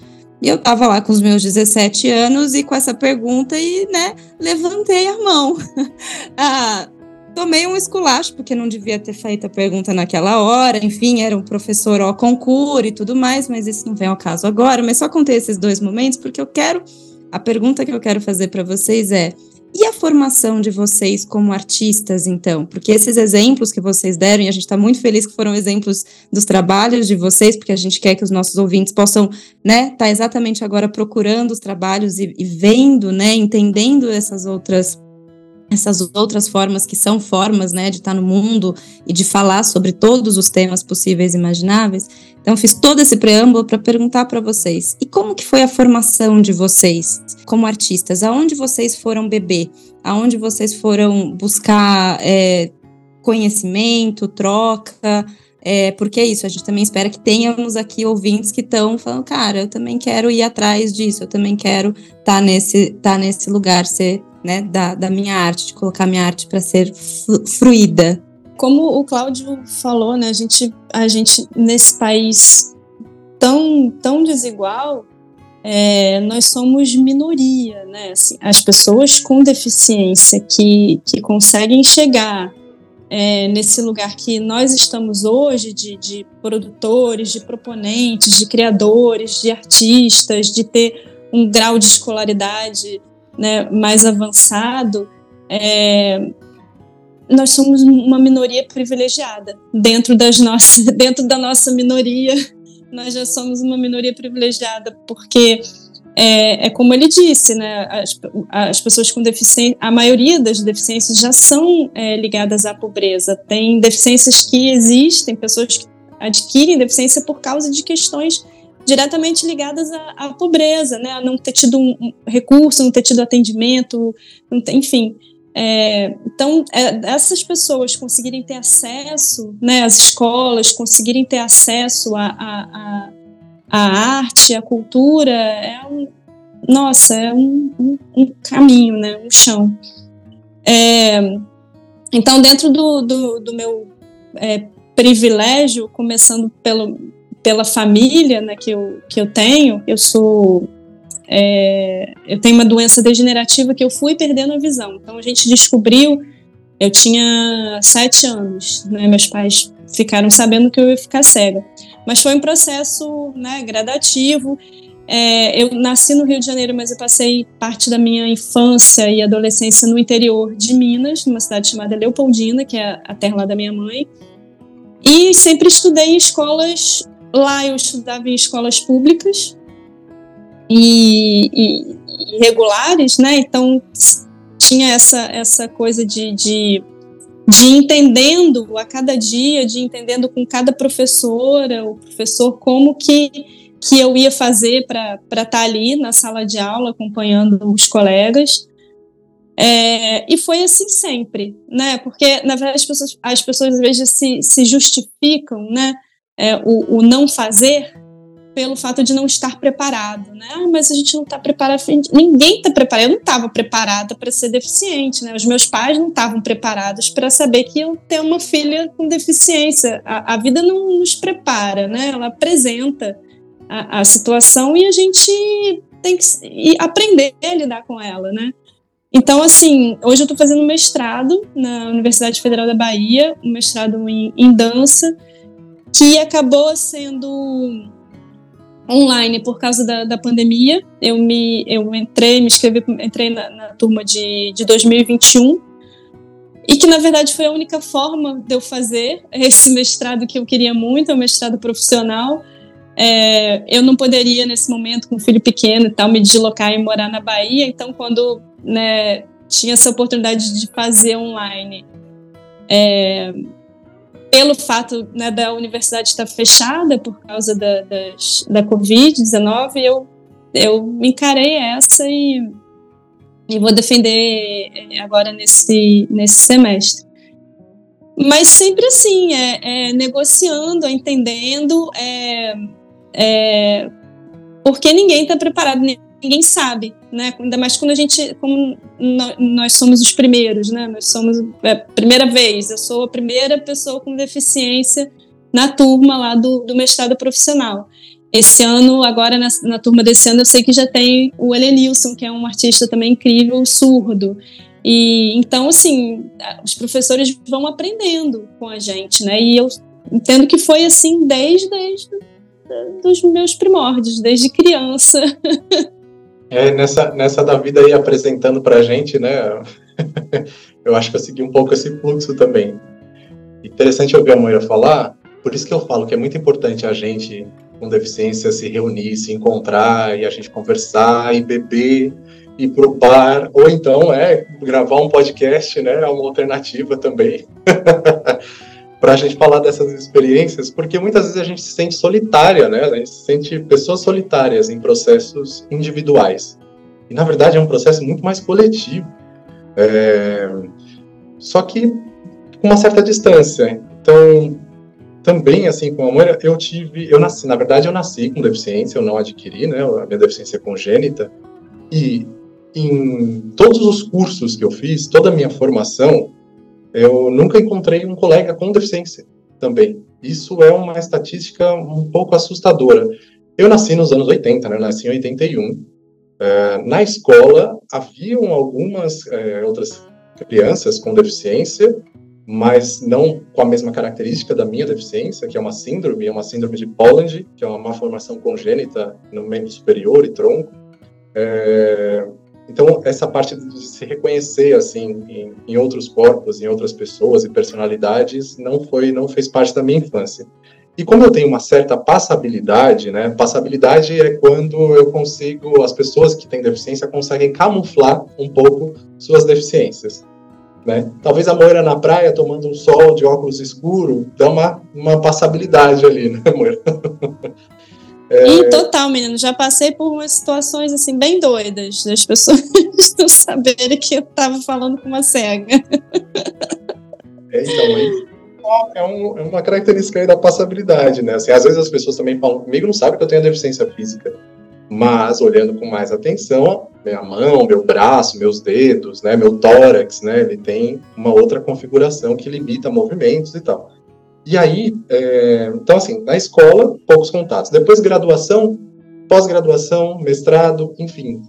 E eu tava lá com os meus 17 anos e com essa pergunta e, né, levantei a mão. ah, tomei um esculacho, porque não devia ter feito a pergunta naquela hora. Enfim, era um professor ao concurso e tudo mais, mas isso não vem ao caso agora. Mas só contei esses dois momentos porque eu quero. A pergunta que eu quero fazer para vocês é: e a formação de vocês como artistas, então? Porque esses exemplos que vocês deram, e a gente está muito feliz que foram exemplos dos trabalhos de vocês, porque a gente quer que os nossos ouvintes possam, né, estar tá exatamente agora procurando os trabalhos e, e vendo, né, entendendo essas outras essas outras formas que são formas, né, de estar no mundo e de falar sobre todos os temas possíveis e imagináveis. Então fiz todo esse preâmbulo para perguntar para vocês: e como que foi a formação de vocês como artistas? Aonde vocês foram beber? Aonde vocês foram buscar é, conhecimento, troca? É, porque é isso, a gente também espera que tenhamos aqui ouvintes que estão falando, cara, eu também quero ir atrás disso, eu também quero estar tá nesse, tá nesse lugar, ser né, da, da minha arte, de colocar minha arte para ser fruída. Como o Cláudio falou, né, a gente, a gente nesse país tão, tão desigual, é, nós somos minoria, né? Assim, as pessoas com deficiência que, que conseguem chegar é, nesse lugar que nós estamos hoje, de, de produtores, de proponentes, de criadores, de artistas, de ter um grau de escolaridade né, mais avançado, é, nós somos uma minoria privilegiada dentro das nossas, dentro da nossa minoria, nós já somos uma minoria privilegiada porque é, é como ele disse, né, as, as, pessoas com deficiência, a maioria das deficiências já são é, ligadas à pobreza. Tem deficiências que existem, pessoas que adquirem deficiência por causa de questões diretamente ligadas à, à, pobreza, né? A não ter tido um recurso, não ter tido atendimento, ter, enfim. É, então, é, essas pessoas conseguirem ter acesso, né, às escolas, conseguirem ter acesso à, à, à arte, à cultura, é um, nossa, é um, um, um caminho, né, um chão. É, então, dentro do, do, do meu é, privilégio, começando pelo, pela família né, que, eu, que eu tenho, eu sou. É, eu tenho uma doença degenerativa que eu fui perdendo a visão. Então a gente descobriu, eu tinha sete anos, né, meus pais ficaram sabendo que eu ia ficar cega. Mas foi um processo né, gradativo. É, eu nasci no Rio de Janeiro, mas eu passei parte da minha infância e adolescência no interior de Minas, numa cidade chamada Leopoldina, que é a terra lá da minha mãe. E sempre estudei em escolas lá eu estudava em escolas públicas e, e, e regulares, né? Então tinha essa, essa coisa de, de, de entendendo a cada dia, de entendendo com cada professora, o professor, como que, que eu ia fazer para estar tá ali na sala de aula acompanhando os colegas. É, e foi assim sempre, né? Porque, na verdade, as pessoas, as pessoas às vezes se, se justificam, né? É, o, o não fazer pelo fato de não estar preparado, né? Ah, mas a gente não está preparado. Ninguém está preparado. Eu não estava preparada para ser deficiente, né? Os meus pais não estavam preparados para saber que eu ter uma filha com deficiência. A, a, vida não nos prepara, né? Ela apresenta a, a situação e a gente tem que aprender a lidar com ela, né? Então, assim, hoje eu estou fazendo mestrado na Universidade Federal da Bahia, um mestrado em, em dança, que acabou sendo online por causa da, da pandemia. Eu me eu entrei, me inscrevi, entrei na, na, turma de, de 2021 e que na verdade foi a única forma de eu fazer esse mestrado que eu queria muito, é um mestrado profissional. É, eu não poderia nesse momento com um filho pequeno e tal me deslocar e morar na Bahia, então quando né, tinha essa oportunidade de fazer online, é, pelo fato né, da universidade estar fechada por causa da, da Covid-19, eu, eu encarei essa e, e vou defender é, agora nesse, nesse semestre. Mas sempre assim, é, é negociando, entendendo, é, é, porque ninguém está preparado, ninguém sabe, né? Ainda mais quando a gente, como nós somos os primeiros, né? Nós somos é, primeira vez. Eu sou a primeira pessoa com deficiência na turma lá do, do mestrado profissional. Esse ano, agora na, na, turma desse ano, eu sei que já tem o Elenilson, que é um artista também incrível, surdo. E então, assim, os professores vão aprendendo com a gente, né? E eu entendo que foi assim desde, desde dos meus primórdios, desde criança. É, nessa, nessa da vida aí apresentando pra gente, né? eu acho que eu segui um pouco esse fluxo também. Interessante ouvir a Moira falar, por isso que eu falo que é muito importante a gente com deficiência se reunir, se encontrar e a gente conversar e beber ir pro bar, ou então é gravar um podcast, né? É uma alternativa também. para a gente falar dessas experiências, porque muitas vezes a gente se sente solitária, né? A gente se sente pessoas solitárias em processos individuais. E na verdade é um processo muito mais coletivo. É... Só que com uma certa distância. Então, também assim com a mãe, eu tive, eu nasci, na verdade eu nasci com deficiência, eu não adquiri, né? A minha deficiência é congênita. E em todos os cursos que eu fiz, toda a minha formação, eu nunca encontrei um colega com deficiência também. Isso é uma estatística um pouco assustadora. Eu nasci nos anos 80, né? nasci em 81. É, na escola, haviam algumas é, outras crianças com deficiência, mas não com a mesma característica da minha deficiência, que é uma síndrome, é uma síndrome de Poland, que é uma malformação congênita no membro superior e tronco. É, então, essa parte de se reconhecer assim em, em, outros corpos, em outras pessoas e personalidades, não foi, não fez parte da minha infância. E como eu tenho uma certa passabilidade, né? Passabilidade é quando eu consigo, as pessoas que têm deficiência conseguem camuflar um pouco suas deficiências. Né? Talvez a Moira na praia tomando um sol de óculos escuro dá uma, uma passabilidade ali, né, Moira? É... E total, menino, já passei por umas situações assim bem doidas das pessoas não saberem que eu tava falando com uma cega. É, então, é, um, é, uma característica da passabilidade, né? Assim, às vezes as pessoas também falam comigo, não sabem que eu tenho deficiência física, mas olhando com mais atenção, minha mão, meu braço, meus dedos, né, meu tórax, né, ele tem uma outra configuração que limita movimentos e tal. E aí, é, então assim, na escola, poucos contatos. Depois graduação, pós-graduação, mestrado, enfim.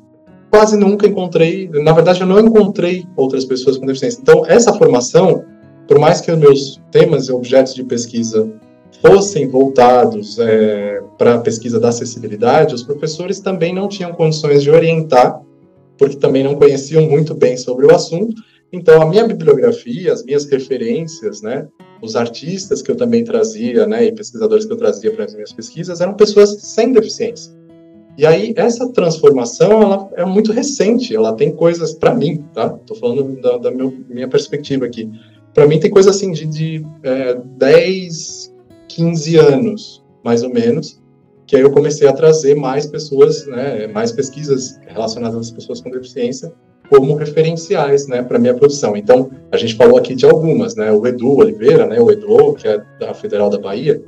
Quase nunca encontrei, na verdade eu não encontrei outras pessoas com deficiência. Então, essa formação, por mais que os meus temas e objetos de pesquisa fossem voltados é, para a pesquisa da acessibilidade, os professores também não tinham condições de orientar, porque também não conheciam muito bem sobre o assunto, Então, a minha bibliografia, as minhas referências, né, os artistas que eu também trazia, né, e pesquisadores que eu trazia para as minhas pesquisas eram pessoas sem deficiência. E aí, essa transformação, ela é muito recente, ela tem coisas, para mim, tá? Estou falando da, da meu, minha perspectiva aqui. Para mim, tem coisa assim de, de é, 10, 15 anos, mais ou menos, que aí eu comecei a trazer mais pessoas, né, mais pesquisas relacionadas às pessoas com deficiência como referenciais, né, para minha produção. Então, a gente falou aqui de algumas, né, o Edu Oliveira, né, o Edu, que é da Federal da Bahia,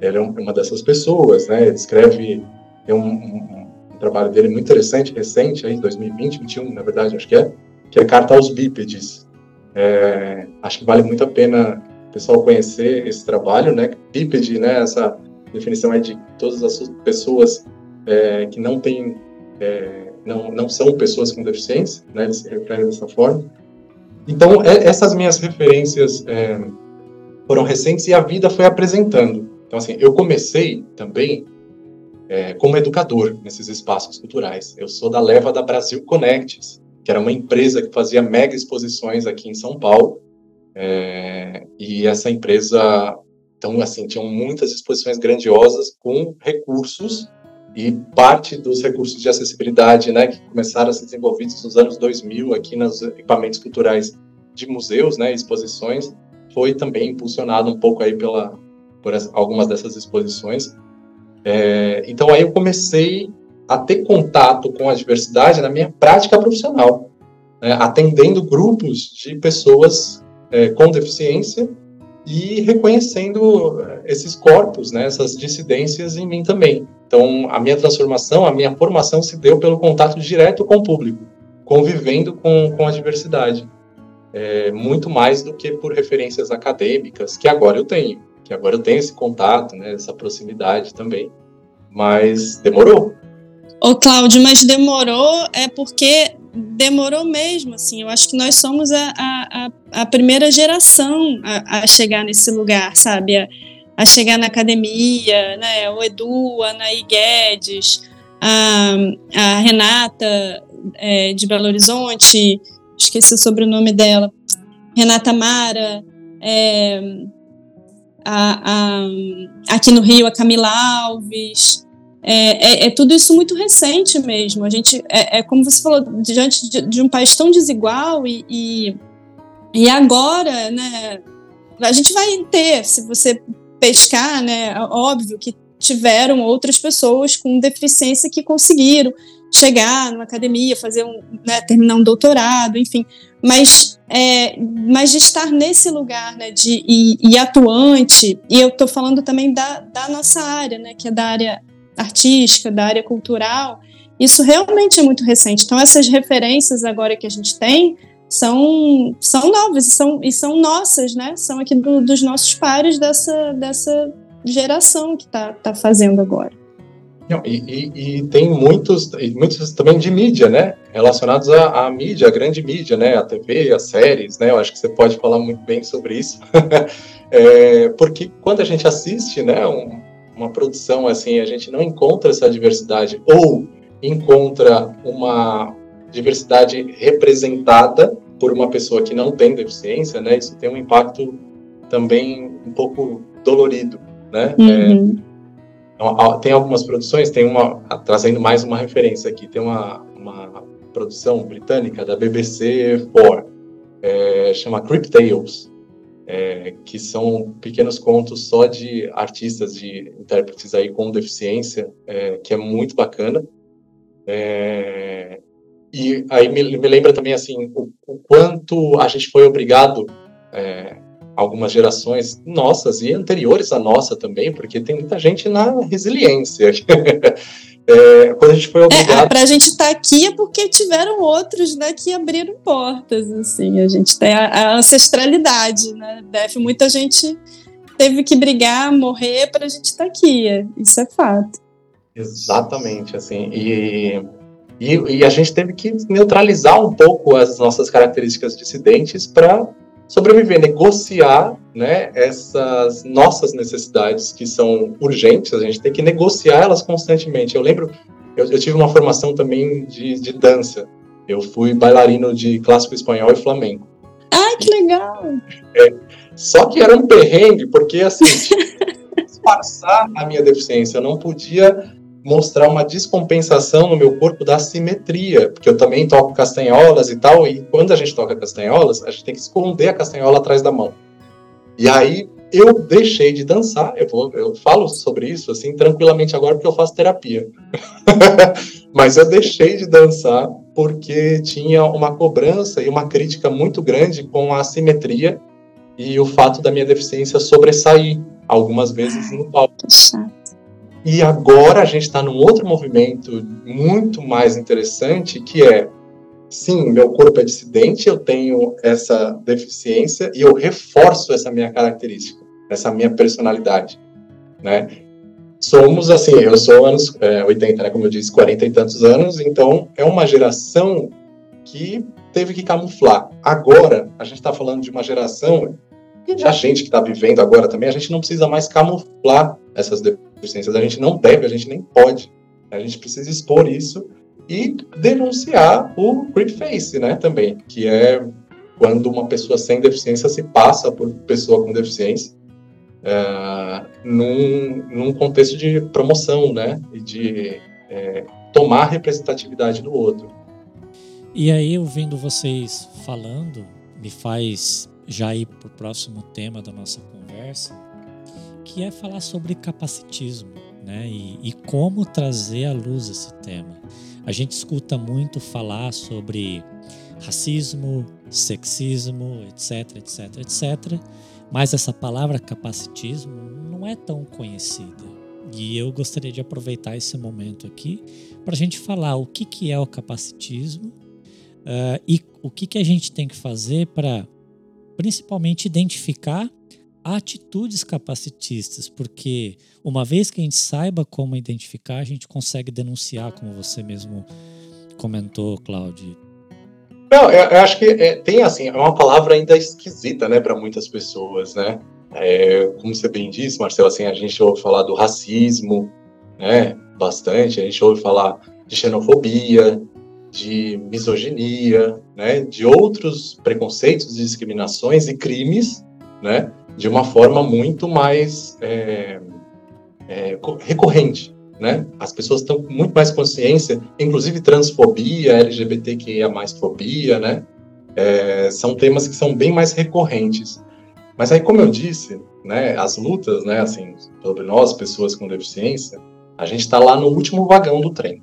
ele é uma dessas pessoas, né, ele escreve tem um, um, um, trabalho dele muito interessante, recente, aí, 2020, 2021, na verdade, acho que é, que é Carta aos Bípedes. É, acho que vale muito a pena o pessoal conhecer esse trabalho, né? Bípede, né? Essa definição é de todas as pessoas é, que não têm, é, não, não são pessoas com deficiência, né? Ele se refere dessa forma. Então, é, essas minhas referências é, foram recentes e a vida foi apresentando. Então, assim, eu comecei também é, como educador nesses espaços culturais. Eu sou da leva da Brasil Connects, que era uma empresa que fazia mega exposições aqui em São Paulo. É, e essa empresa, então, assim, tinham muitas exposições grandiosas com recursos e parte dos recursos de acessibilidade, né, que começaram a ser desenvolvidos nos anos 2000 aqui nos equipamentos culturais de museus, né, exposições, foi também impulsionado um pouco aí pela por algumas dessas exposições. É, então aí eu comecei a ter contato com a diversidade na minha prática profissional, né, atendendo grupos de pessoas é, com deficiência e reconhecendo esses corpos, né, essas dissidências em mim também. Então a minha transformação, a minha formação se deu pelo contato direto com o público, convivendo com, com a diversidade. É, muito mais do que por referências acadêmicas, que agora eu tenho que agora eu tenho esse contato, né, essa proximidade também, mas demorou. Ô, Cláudio, mas demorou é porque demorou mesmo, assim, eu acho que nós somos a, a, a primeira geração a, a, chegar nesse lugar, sabe, a, a, chegar na academia, né, o Edu, a Anaí Guedes, a, a Renata é, de Belo Horizonte, esqueci o sobrenome dela, Renata Mara, é, a, a, aqui no Rio, a Camila Alves. É, é, é, tudo isso muito recente mesmo. A gente é, é como você falou, diante de, de, um país tão desigual e, e, e, agora, né? A gente vai ter, se você pescar, né? Óbvio que tiveram outras pessoas com deficiência que conseguiram chegar numa academia, fazer um, né, terminar um doutorado, enfim mas, é, mas de estar nesse lugar né, de, e, e atuante, e eu estou falando também da, da nossa área, né, que é da área artística, da área cultural, isso realmente é muito recente. Então, essas referências agora que a gente tem são, são novas e são, e são nossas, né? São aqui do, dos nossos pares dessa, dessa geração que está tá fazendo agora. E, e, e, tem muitos, muitos também de mídia, né? Relacionados à, à, mídia, à grande mídia, né? A TV, as séries, né? Eu acho que você pode falar muito bem sobre isso. é, porque quando a gente assiste, né? Um, uma produção assim, a gente não encontra essa diversidade ou encontra uma diversidade representada por uma pessoa que não tem deficiência, né? Isso tem um impacto também um pouco dolorido, né? Uhum. É, tem algumas produções, tem uma, trazendo mais uma referência aqui, tem uma, uma produção britânica da BBC 4, é, chama Crypt Tales, é, que são pequenos contos só de artistas, de intérpretes aí com deficiência, é, que é muito bacana. É, e aí me, me, lembra também assim o, o, quanto a gente foi obrigado é, algumas gerações nossas e anteriores à nossa também, porque tem muita gente na resiliência. é, quando a gente foi obrigado... É, para a gente estar tá aqui é porque tiveram outros né, que abriram portas, assim, a gente tem a, a ancestralidade, né, Def, muita gente teve que brigar, morrer para a gente estar tá aqui, isso é fato. Exatamente, assim, e, e, e, a gente teve que neutralizar um pouco as nossas características dissidentes para sobreviver, negociar né, essas nossas necessidades que são urgentes, a gente tem que negociar elas constantemente. Eu lembro, eu, eu tive uma formação também de, de dança, eu fui bailarino de clássico espanhol e flamenco. Ai, que legal! É, só que era um perrengue, porque assim, disfarçar a minha deficiência, eu não podia mostrar uma descompensação no meu corpo da simetria, porque eu também toco castanholas e tal, e quando a gente toca castanholas, a gente tem que esconder a castanhola atrás da mão. E aí eu deixei de dançar, eu, vou, eu falo sobre isso assim tranquilamente agora porque eu faço terapia. Mas eu deixei de dançar porque tinha uma cobrança e uma crítica muito grande com a assimetria e o fato da minha deficiência sobressair algumas vezes no palco. E agora a gente está num outro movimento muito mais interessante, que é, sim, meu corpo é dissidente, eu tenho essa deficiência e eu reforço essa minha característica, essa minha personalidade, né? Somos, assim, eu sou anos é, 80, né, como eu disse, 40 e tantos anos, então é uma geração que teve que camuflar. Agora, a gente está falando de uma geração e a gente que está vivendo agora também, a gente não precisa mais camuflar essas deficiências. A gente não deve, a gente nem pode. A gente precisa expor isso e denunciar o creep face, né, também, que é quando uma pessoa sem deficiência se passa por pessoa com deficiência é, num, num contexto de promoção, né, e de é, tomar representatividade do outro. E aí, ouvindo vocês falando, me faz já ir para o próximo tema da nossa conversa, que é falar sobre capacitismo, né? E, e como trazer à luz esse tema. A gente escuta muito falar sobre racismo, sexismo, etc, etc, etc. Mas essa palavra capacitismo não é tão conhecida. E eu gostaria de aproveitar esse momento aqui para a gente falar o que, que é o capacitismo uh, e o que, que a gente tem que fazer para principalmente identificar atitudes capacitistas, porque uma vez que a gente saiba como identificar, a gente consegue denunciar, como você mesmo comentou, Cláudio. Não, eu, eu acho que é, tem assim, é uma palavra ainda esquisita, né, para muitas pessoas, né? É, como você bem disse, Marcelo, assim, a gente ouve falar do racismo, né, bastante, a gente ouve falar de xenofobia, de misoginia, né, de outros preconceitos, discriminações e crimes, né, de uma forma muito mais é, é, recorrente. Né? As pessoas estão com muito mais consciência, inclusive transfobia, LGBTQIA+, fobia, né? É, são temas que são bem mais recorrentes. Mas aí, como eu disse, né, as lutas, né, assim, sobre nós, pessoas com deficiência, a gente está lá no último vagão do trem.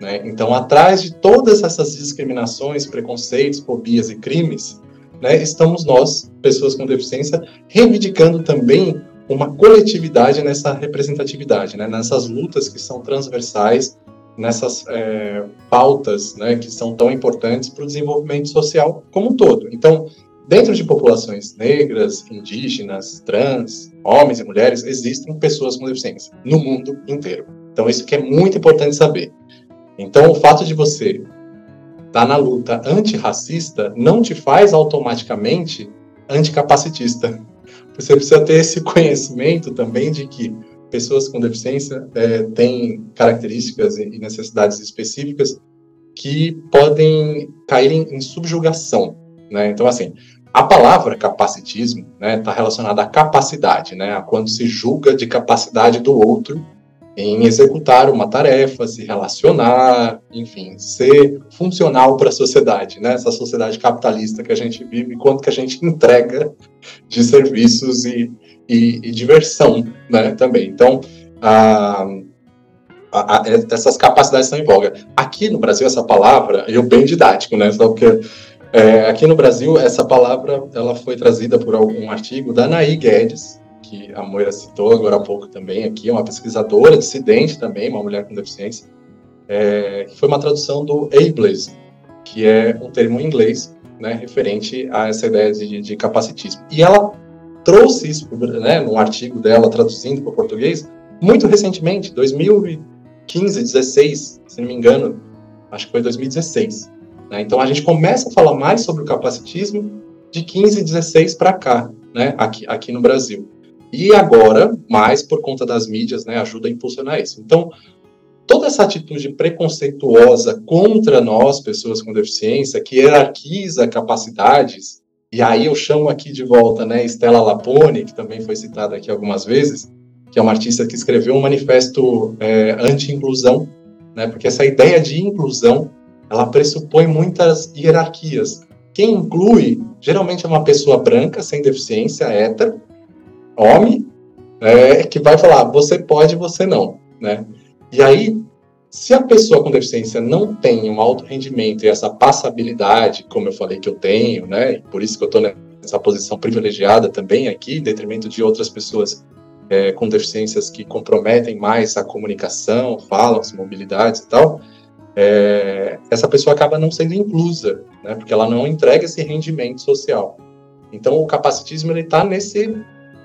Né? Então, atrás de todas essas discriminações, preconceitos, fobias e crimes, né, estamos nós, pessoas com deficiência, reivindicando também uma coletividade nessa representatividade, né, nessas lutas que são transversais, nessas é, pautas né, que são tão importantes para o desenvolvimento social como um todo. Então, dentro de populações negras, indígenas, trans, homens e mulheres, existem pessoas com deficiência no mundo inteiro. Então, isso que é muito importante saber. Então, o fato de você estar tá na luta antirracista não te faz automaticamente anticapacitista. Você precisa ter esse conhecimento também de que pessoas com deficiência é, têm características e necessidades específicas que podem cair em, subjugação. Né? Então, assim, a palavra capacitismo está né, tá relacionada à capacidade, né, a quando se julga de capacidade do outro em executar uma tarefa, se relacionar, enfim, ser funcional para a sociedade, né? Essa sociedade capitalista que a gente vive, quanto que a gente entrega de serviços e, e, e diversão, né? Também. Então, a, a, a, essas capacidades estão em voga. Aqui no Brasil, essa palavra, eu bem didático, né? Só porque é, aqui no Brasil, essa palavra ela foi trazida por algum artigo da Naí Guedes, que a Moira citou agora há pouco também aqui, uma pesquisadora dissidente também, uma mulher com deficiência, é, que foi uma tradução do ableism, que é um termo em inglês né, referente a essa ideia de, de capacitismo. E ela trouxe isso né, num artigo dela, traduzindo para o português, muito recentemente, 2015, 16, se não me engano, acho que foi 2016. Né? Então a gente começa a falar mais sobre o capacitismo de 15, 16 para cá, né, aqui, aqui no Brasil. E agora, mais por conta das mídias, né, ajuda a impulsionar isso. Então, toda essa atitude preconceituosa contra nós, pessoas com deficiência, que hierarquiza capacidades, E aí eu chamo aqui de volta, né, Stella Lapone, que também foi citada aqui algumas vezes, que é uma artista que escreveu um manifesto é, anti-inclusão, né, porque essa ideia de inclusão, ela pressupõe muitas hierarquias. Quem inclui, geralmente é uma pessoa branca, sem deficiência, hétero, homem, é, que vai falar, você pode, você não, né? E aí, se a pessoa com deficiência não tem um alto rendimento e essa passabilidade, como eu falei que eu tenho, né, e por isso que eu estou nessa posição privilegiada também aqui, em detrimento de outras pessoas é, com deficiências que comprometem mais a comunicação, falam, as mobilidades e tal, é, essa pessoa acaba não sendo inclusa, né, porque ela não entrega esse rendimento social. Então, o capacitismo ele está nesse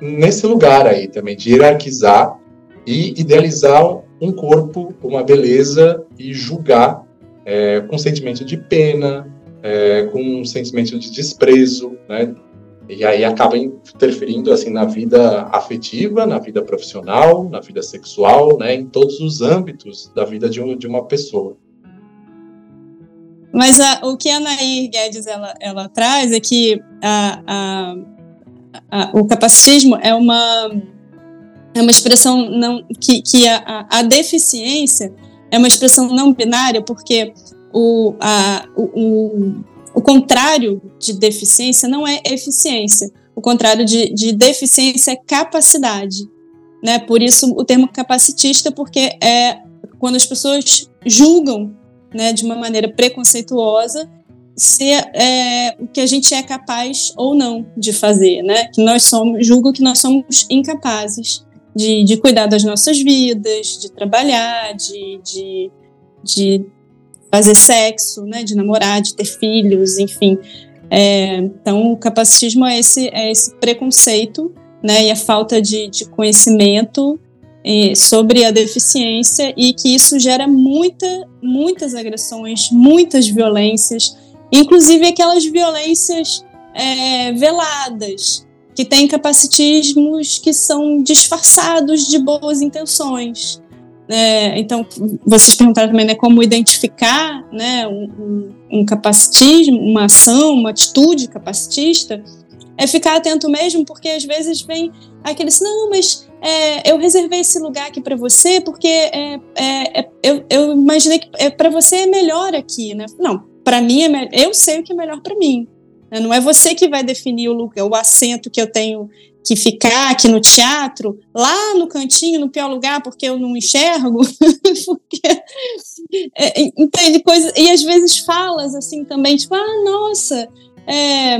nesse lugar aí também de hierarquizar e idealizar um corpo, uma beleza e julgar é, com sentimento de pena, é, com um sentimento de desprezo, né? E aí acaba interferindo assim na vida afetiva, na vida profissional, na vida sexual, né? Em todos os âmbitos da vida de, um, de uma pessoa. Mas a, o que a Nair Guedes ela, ela traz é que a, a, a, o capacitismo é uma é uma expressão não que, que a, a, deficiência é uma expressão não binária porque o, a, o, o, contrário de deficiência não é eficiência. O contrário de, de deficiência é capacidade né? Por isso o termo capacitista porque é quando as pessoas julgam né de uma maneira preconceituosa se é, o que a gente é capaz ou não de fazer, né? Que nós somos, julgo que nós somos incapazes de, de cuidar das nossas vidas, de trabalhar, de, de, de fazer sexo, né? De namorar, de ter filhos, enfim. É, então, o capacitismo é esse, é esse preconceito, né? E a falta de, de conhecimento é, sobre a deficiência e que isso gera muita, muitas agressões, muitas violências inclusive aquelas violências é, veladas, que têm capacitismos que são disfarçados de boas intenções. É, então, vocês perguntaram também né, como identificar né, um, um, capacitismo, uma ação, uma atitude capacitista, é ficar atento mesmo, porque às vezes vem aquele assim, não, mas é, eu reservei esse lugar aqui para você porque é, é, é, eu, eu, imaginei que é, para você é melhor aqui, né? Não, para mim, é eu sei o que é melhor para mim. Né? Não é você que vai definir o, lugar, o assento que eu tenho que ficar aqui no teatro, lá no cantinho, no pior lugar, porque eu não enxergo. porque, é, entende? Coisa, e às vezes falas assim também, tipo, ah, nossa, é,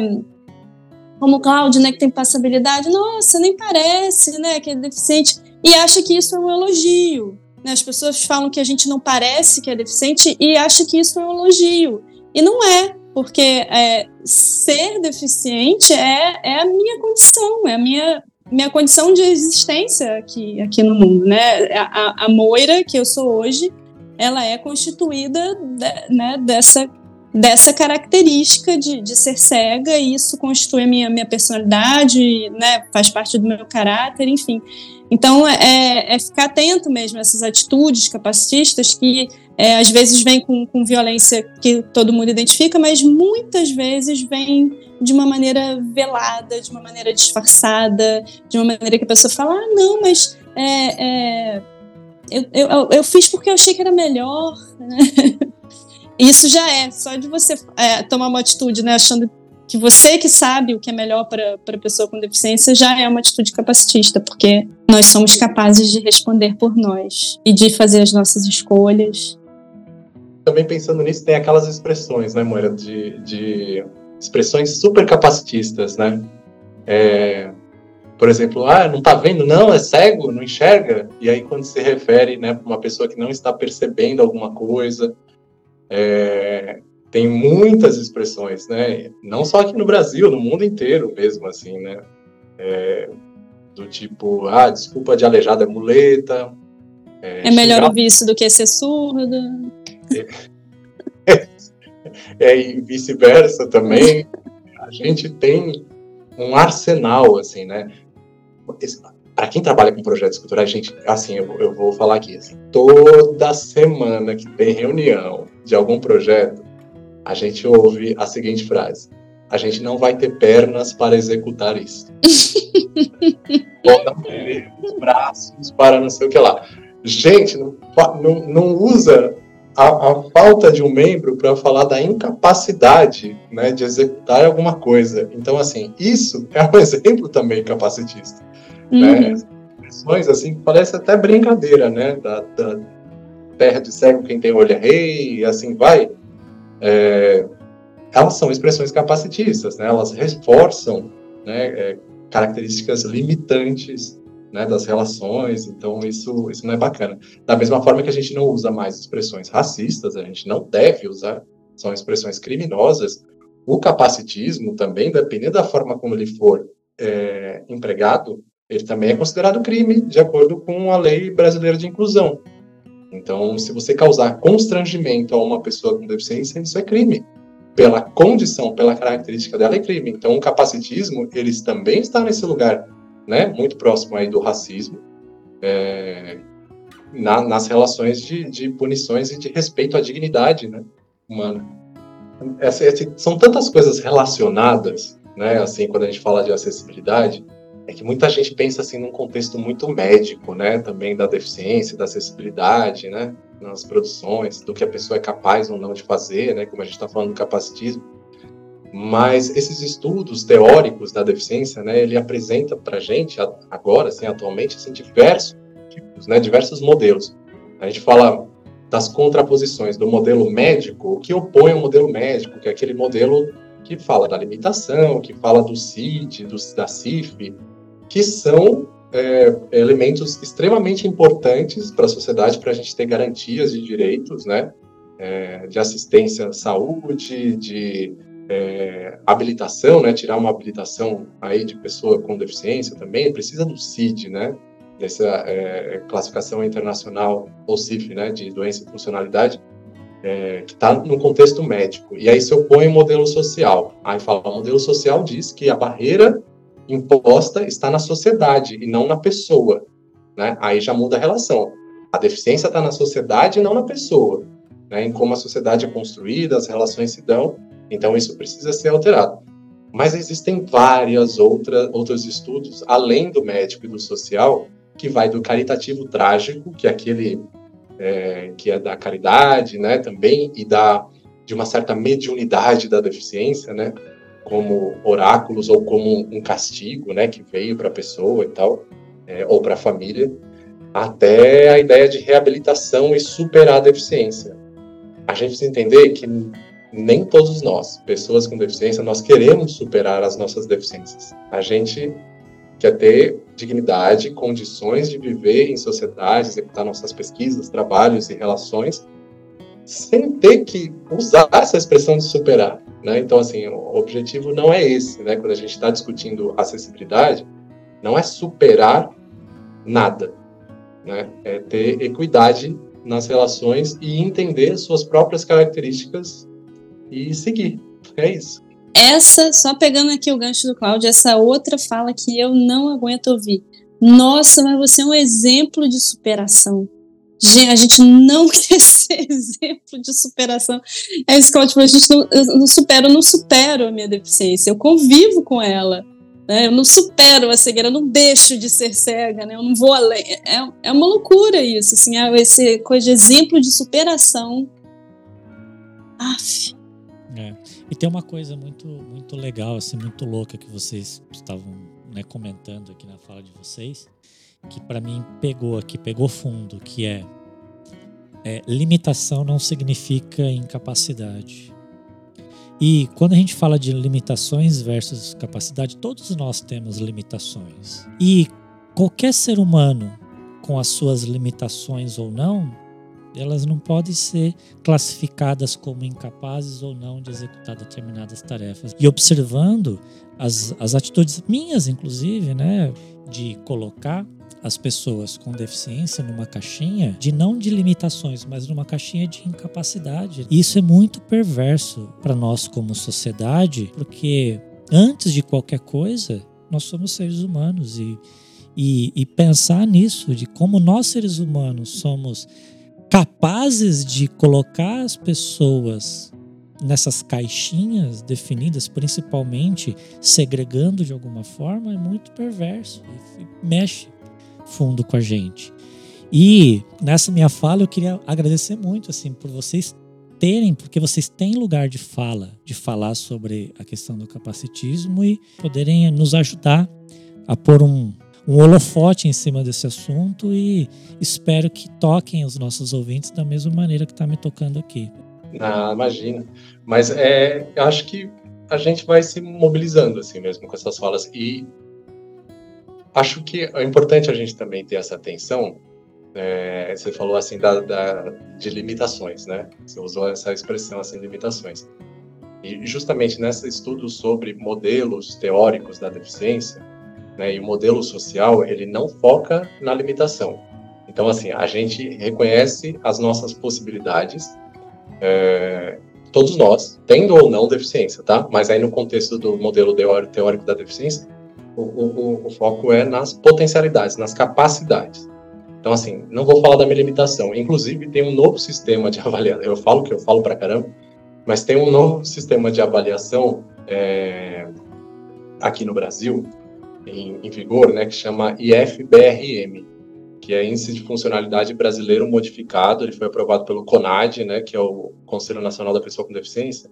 como Cláudio, né, que tem passabilidade, nossa, nem parece, né, que é deficiente, e acha que isso é um elogio. Né? As pessoas falam que a gente não parece que é deficiente e acha que isso é um elogio. E não é, porque é, ser deficiente é, é a minha condição, é a minha, minha condição de existência aqui, aqui no mundo, né? A, a Moira que eu sou hoje, ela é constituída de, né, dessa, dessa característica de, de ser cega e isso constitui a minha, minha personalidade, né? Faz parte do meu caráter, enfim. Então, é, é ficar atento mesmo a essas atitudes capacitistas que é, às vezes vem com, com violência que todo mundo identifica, mas muitas vezes vem de uma maneira velada, de uma maneira disfarçada, de uma maneira que a pessoa fala: ah, não, mas é, é, eu, eu, eu, fiz porque eu achei que era melhor. Né? Isso já é, só de você é, tomar uma atitude, né, achando que você que sabe o que é melhor para a pessoa com deficiência já é uma atitude capacitista, porque nós somos capazes de responder por nós e de fazer as nossas escolhas também pensando nisso, tem aquelas expressões, né, Moira, de, de expressões super capacitistas, né? É, por exemplo, ah, não tá vendo? Não, é cego, não enxerga. E aí, quando se refere né, para uma pessoa que não está percebendo alguma coisa, é, tem muitas expressões, né? Não só aqui no Brasil, no mundo inteiro mesmo, assim, né? É, do tipo, ah, desculpa de aleijada é muleta. É, é melhor ouvir isso do que ser surdo. É, e vice-versa também. A gente tem um arsenal, assim, né? Para quem trabalha com projetos culturais, gente, assim, eu, eu vou falar aqui, assim, toda semana que tem reunião de algum projeto, a gente ouve a seguinte frase: a gente não vai ter pernas para executar isso. Não teremos braços para não sei o que lá. Gente, não, não, não usa a, a, falta de um membro para falar da incapacidade né, de executar alguma coisa. Então, assim, isso é um exemplo também capacitista. Né? Uhum. Né? Expressões assim que parece até brincadeira, né? Da, da, terra de cego quem tem olho é rei, e assim vai. É, elas são expressões capacitistas, né? Elas reforçam né, é, características limitantes né, das relações, então isso, isso não é bacana. Da mesma forma que a gente não usa mais expressões racistas, a gente não deve usar, são expressões criminosas. O capacitismo também, dependendo da forma como ele for é, empregado, ele também é considerado crime, de acordo com a lei brasileira de inclusão. Então, se você causar constrangimento a uma pessoa com deficiência, isso é crime. Pela condição, pela característica dela, é crime. Então, o capacitismo, eles também está nesse lugar né, muito próximo aí do racismo, é, na, nas relações de, de, punições e de respeito à dignidade né, humana. Essa, essa, são tantas coisas relacionadas, né, assim, quando a gente fala de acessibilidade, é que muita gente pensa assim num contexto muito médico, né, também da deficiência, da acessibilidade, né, nas produções, do que a pessoa é capaz ou não de fazer, né, como a gente está falando do capacitismo. Mas esses estudos teóricos da deficiência, né, ele apresenta para gente agora, assim, atualmente, assim, diversos tipos, né, diversos modelos. A gente fala das contraposições do modelo médico, que opõe ao modelo médico, que é aquele modelo que fala da limitação, que fala do CID, do, da CIF, que são é, elementos extremamente importantes para a sociedade, para a gente ter garantias de direitos, né, é, de assistência à saúde, de é, habilitação, né, tirar uma habilitação aí de pessoa com deficiência também, precisa do CID, né, dessa é, classificação internacional, ou CIF, né, de doença e funcionalidade, é, que está no contexto médico. E aí se opõe o modelo social. Aí fala, o modelo social diz que a barreira imposta está na sociedade e não na pessoa. Né? Aí já muda a relação. A deficiência está na sociedade e não na pessoa. Né? Em como a sociedade é construída, as relações se dão, então, isso precisa ser alterado. Mas existem várias outras, outros estudos, além do médico e do social, que vai do caritativo trágico, que é aquele é, que é da caridade, né, também, e da de uma certa mediunidade da deficiência, né, como oráculos ou como um castigo, né, que veio para a pessoa e tal, é, ou para a família, até a ideia de reabilitação e superar a deficiência. A gente precisa entender que nem todos nós, pessoas com deficiência, nós queremos superar as nossas deficiências. A gente quer ter dignidade, condições de viver em sociedade, executar nossas pesquisas, trabalhos e relações, sem ter que usar essa expressão de superar. Né? Então, assim, o objetivo não é esse. Né? Quando a gente está discutindo acessibilidade, não é superar nada. Né? É ter equidade nas relações e entender suas próprias características e seguir. É isso. Essa, só pegando aqui o gancho do Cláudio, essa outra fala que eu não aguento ouvir. Nossa, mas você é um exemplo de superação. A gente não quer ser exemplo de superação. É isso que eu, tipo, a gente não, eu não supero, eu não supero a minha deficiência, eu convivo com ela. Né? Eu não supero a cegueira, eu não deixo de ser cega, né? eu não vou além. É, é uma loucura isso, assim, é esse coisa de exemplo de superação. Aff. É. E tem uma coisa muito, muito legal, assim, muito louca que vocês estavam né, comentando aqui na fala de vocês, que para mim pegou aqui, pegou fundo, que é, é limitação não significa incapacidade. E quando a gente fala de limitações versus capacidade, todos nós temos limitações. E qualquer ser humano, com as suas limitações ou não, elas não podem ser classificadas como incapazes ou não de executar determinadas tarefas. E observando as, as atitudes minhas, inclusive, né, de colocar as pessoas com deficiência numa caixinha de não de limitações, mas numa caixinha de incapacidade. E isso é muito perverso para nós como sociedade, porque antes de qualquer coisa, nós somos seres humanos e, e, e pensar nisso, de como nós seres humanos somos capazes de colocar as pessoas nessas caixinhas definidas, principalmente segregando de alguma forma, é muito perverso e mexe fundo com a gente. E nessa minha fala eu queria agradecer muito assim por vocês terem, porque vocês têm lugar de fala, de falar sobre a questão do capacitismo e poderem nos ajudar a pôr um, um holofote em cima desse assunto e espero que toquem os nossos ouvintes da mesma maneira que está me tocando aqui. Ah, imagina. Mas é, eu acho que a gente vai se mobilizando assim mesmo com essas falas e acho que é importante a gente também ter essa atenção. É, você falou assim da, da, de limitações, né? Você usou essa expressão assim, limitações. E justamente nesse estudo sobre modelos teóricos da deficiência, né, e o modelo social, ele não foca na limitação. Então, assim, a gente reconhece as nossas possibilidades, é, todos nós, tendo ou não deficiência, tá? Mas aí no contexto do modelo teórico da deficiência, o, o, o foco é nas potencialidades, nas capacidades. Então, assim, não vou falar da minha limitação. Inclusive, tem um novo sistema de avaliação. Eu falo que eu falo pra caramba, mas tem um novo sistema de avaliação é, aqui no Brasil, em, em vigor, né, que chama IFBRM, que é Índice de Funcionalidade Brasileiro Modificado. Ele foi aprovado pelo CONAD, né, que é o Conselho Nacional da Pessoa com Deficiência.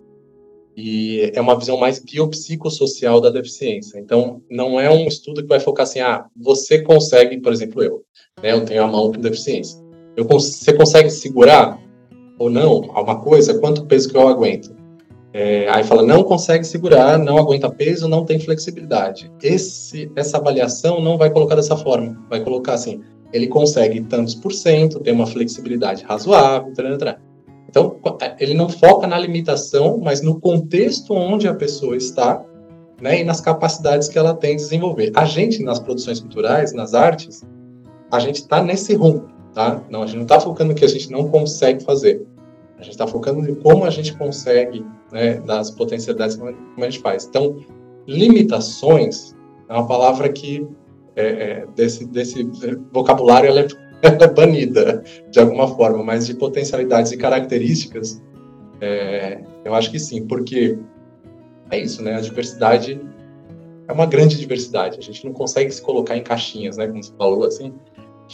E é uma visão mais biopsicossocial da deficiência. Então, não é um estudo que vai focar assim, ah, você consegue, por exemplo, eu, né, eu tenho a mão com deficiência. Eu, você consegue segurar ou não alguma coisa? Quanto peso que eu aguento? É, aí fala, não consegue segurar, não aguenta peso, não tem flexibilidade. Esse, essa avaliação não vai colocar dessa forma. Vai colocar assim, ele consegue tantos por cento, tem uma flexibilidade razoável, etc. Então, é, ele não foca na limitação, mas no contexto onde a pessoa está né, e nas capacidades que ela tem de desenvolver. A gente, nas produções culturais, nas artes, a gente está nesse rumo, tá? Não, a gente não está focando no que a gente não consegue fazer. A gente está focando em como a gente consegue, né, das potencialidades como a gente faz. Então, limitações é uma palavra que é, é, desse, desse vocabulário ela é, ela é, banida de alguma forma, mas de potencialidades e características, é, eu acho que sim, porque é isso, né? A diversidade é uma grande diversidade. A gente não consegue se colocar em caixinhas, né? Como você falou, assim,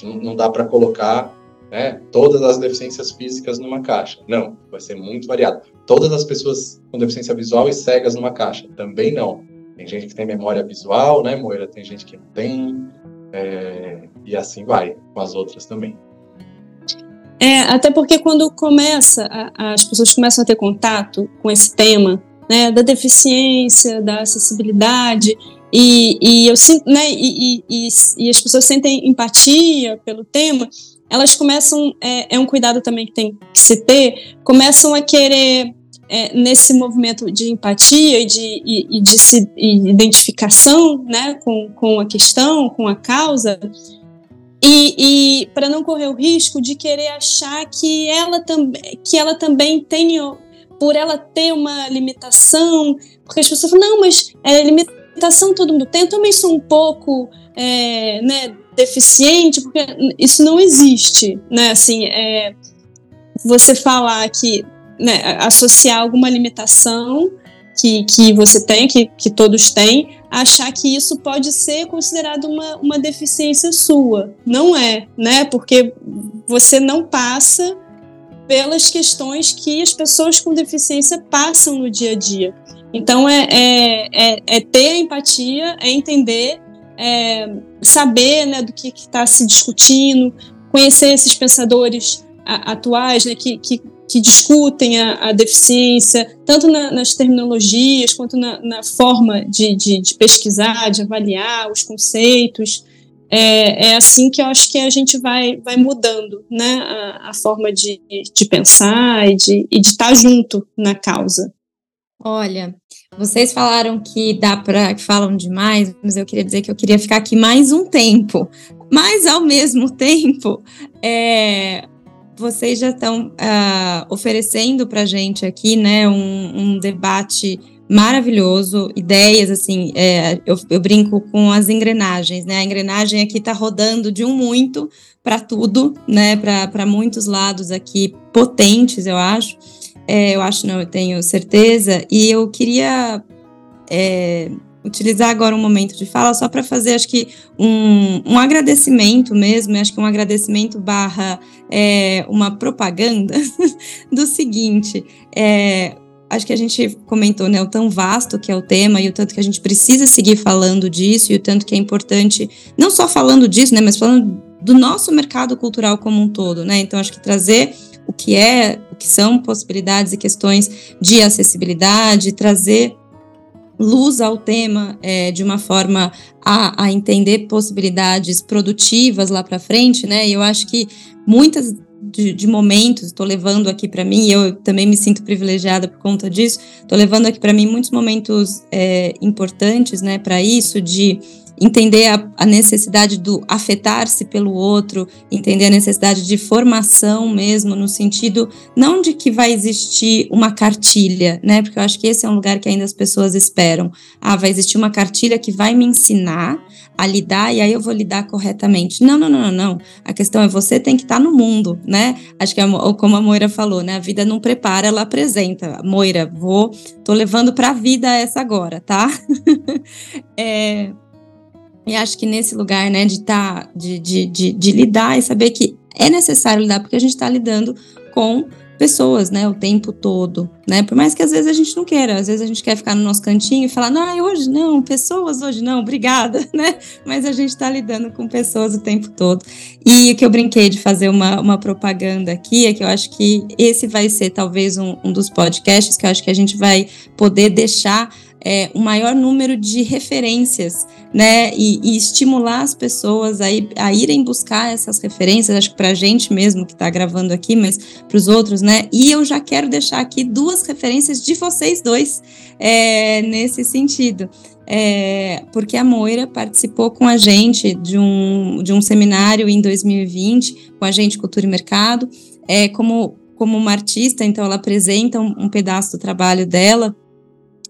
não, não dá para colocar né, todas as deficiências físicas numa caixa. Não, vai ser muito variado. Todas as pessoas com deficiência visual e cegas numa caixa. Também não. Tem gente que tem memória visual, né, Moira? Tem gente que não tem. É, e assim vai, com as outras também. É, até porque quando começa, a, as pessoas começam a ter contato com esse tema, né, da deficiência, da acessibilidade, e, e eu sinto, né, e, e, e, as pessoas sentem empatia pelo tema, elas começam, é, é um cuidado também que tem que se ter, começam a querer, é, nesse movimento de empatia e de, e, e de se, e identificação né, com, com a questão, com a causa, e, e para não correr o risco de querer achar que ela, tam, que ela também tem, por ela ter uma limitação, porque as pessoas falam, não, mas é limitação todo mundo tem, eu também sou um pouco é, né, deficiente, porque isso não existe, né? Assim, é, você falar que, né, associar alguma limitação que, que você tem, que, que todos têm, achar que isso pode ser considerado uma, uma deficiência sua. Não é, né? Porque você não passa pelas questões que as pessoas com deficiência passam no dia a dia. Então, é, é, é, é ter a empatia, é entender é, saber né, do que está se discutindo, conhecer esses pensadores a, atuais né, que, que, que, discutem a, a deficiência, tanto na, nas terminologias quanto na, na forma de, de, de, pesquisar, de avaliar os conceitos. É, é, assim que eu acho que a gente vai, vai mudando né, a, a forma de, de pensar e de, de estar junto na causa. Olha, vocês falaram que dá para que falam demais, mas eu queria dizer que eu queria ficar aqui mais um tempo. Mas ao mesmo tempo, é, vocês já estão uh, oferecendo para gente aqui, né, um, um, debate maravilhoso, ideias assim. É, eu, eu, brinco com as engrenagens, né? A engrenagem aqui está rodando de um muito para tudo, né? Para muitos lados aqui potentes, eu acho. É, eu acho, não, eu tenho certeza, e eu queria é, utilizar agora um momento de fala só para fazer, acho que, um, um agradecimento mesmo, acho que um agradecimento barra é, uma propaganda do seguinte, é, acho que a gente comentou, né, o tão vasto que é o tema e o tanto que a gente precisa seguir falando disso e o tanto que é importante, não só falando disso, né, mas falando do nosso mercado cultural como um todo, né? Então acho que trazer o que é, que são possibilidades e questões de acessibilidade, trazer luz ao tema é, de uma forma a, a entender possibilidades produtivas lá para frente, né? E eu acho que muitas de, de momentos, estou levando aqui para mim, eu também me sinto privilegiada por conta disso, estou levando aqui para mim muitos momentos é, importantes, né, para isso, de entender a, a necessidade do afetar-se pelo outro, entender a necessidade de formação mesmo, no sentido não de que vai existir uma cartilha, né? Porque eu acho que esse é um lugar que ainda as pessoas esperam. Ah, vai existir uma cartilha que vai me ensinar a lidar e aí eu vou lidar corretamente. Não, não, não, não. A questão é você tem que estar no mundo, né? Acho que é como a Moira falou, né? A vida não prepara, ela apresenta. Moira, vou, tô levando para a vida essa agora, tá? é, e acho que nesse lugar, né, de tá, de, de, de, de, lidar e saber que é necessário lidar, porque a gente está lidando com pessoas, né, o tempo todo, né, por mais que às vezes a gente não queira, às vezes a gente quer ficar no nosso cantinho e falar, não, hoje não, pessoas hoje não, obrigada, né, mas a gente está lidando com pessoas o tempo todo. E o que eu brinquei de fazer uma, uma propaganda aqui é que eu acho que esse vai ser talvez um, um dos podcasts que eu acho que a gente vai poder deixar é, um maior número de referências, né? E, e estimular as pessoas a, a, irem buscar essas referências, acho que para a gente mesmo que está gravando aqui, mas para os outros, né? E eu já quero deixar aqui duas referências de vocês dois é, nesse sentido. É, porque a Moira participou com a gente de um, de um seminário em 2020, com a gente Cultura e Mercado, é, como, como uma artista, então ela apresenta um, um pedaço do trabalho dela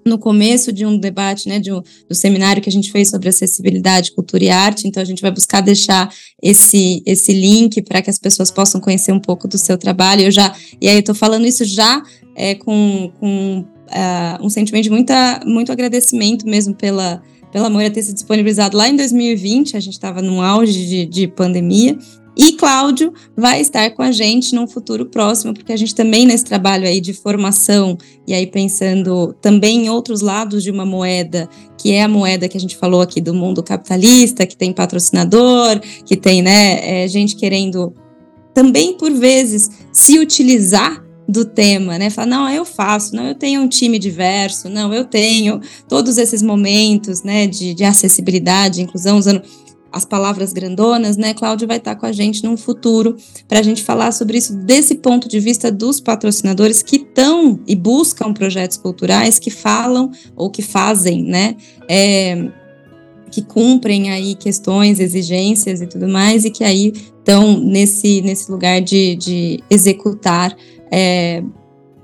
no começo de um debate, né, de um, do seminário que a gente fez sobre acessibilidade, cultura e arte, então a gente vai buscar deixar esse, esse link para que as pessoas possam conhecer um pouco do seu trabalho. Eu já, e aí eu estou falando isso já é, com, com uh, um sentimento de muita, muito agradecimento mesmo pela, pela Moira ter se disponibilizado lá em 2020, a gente estava num auge de, de pandemia, e Cláudio vai estar com a gente num futuro próximo, porque a gente também nesse trabalho aí de formação e aí pensando também em outros lados de uma moeda, que é a moeda que a gente falou aqui do mundo capitalista, que tem patrocinador, que tem né, é, gente querendo também por vezes se utilizar do tema, né? Falar, não, eu faço, não, eu tenho um time diverso, não, eu tenho todos esses momentos, né, de, de acessibilidade, inclusão, usando as palavras grandonas, né? Cláudio vai estar com a gente num futuro para a gente falar sobre isso desse ponto de vista dos patrocinadores que estão e buscam projetos culturais que falam ou que fazem, né? É, que cumprem aí questões, exigências e tudo mais, e que aí estão nesse, nesse lugar de, de executar é,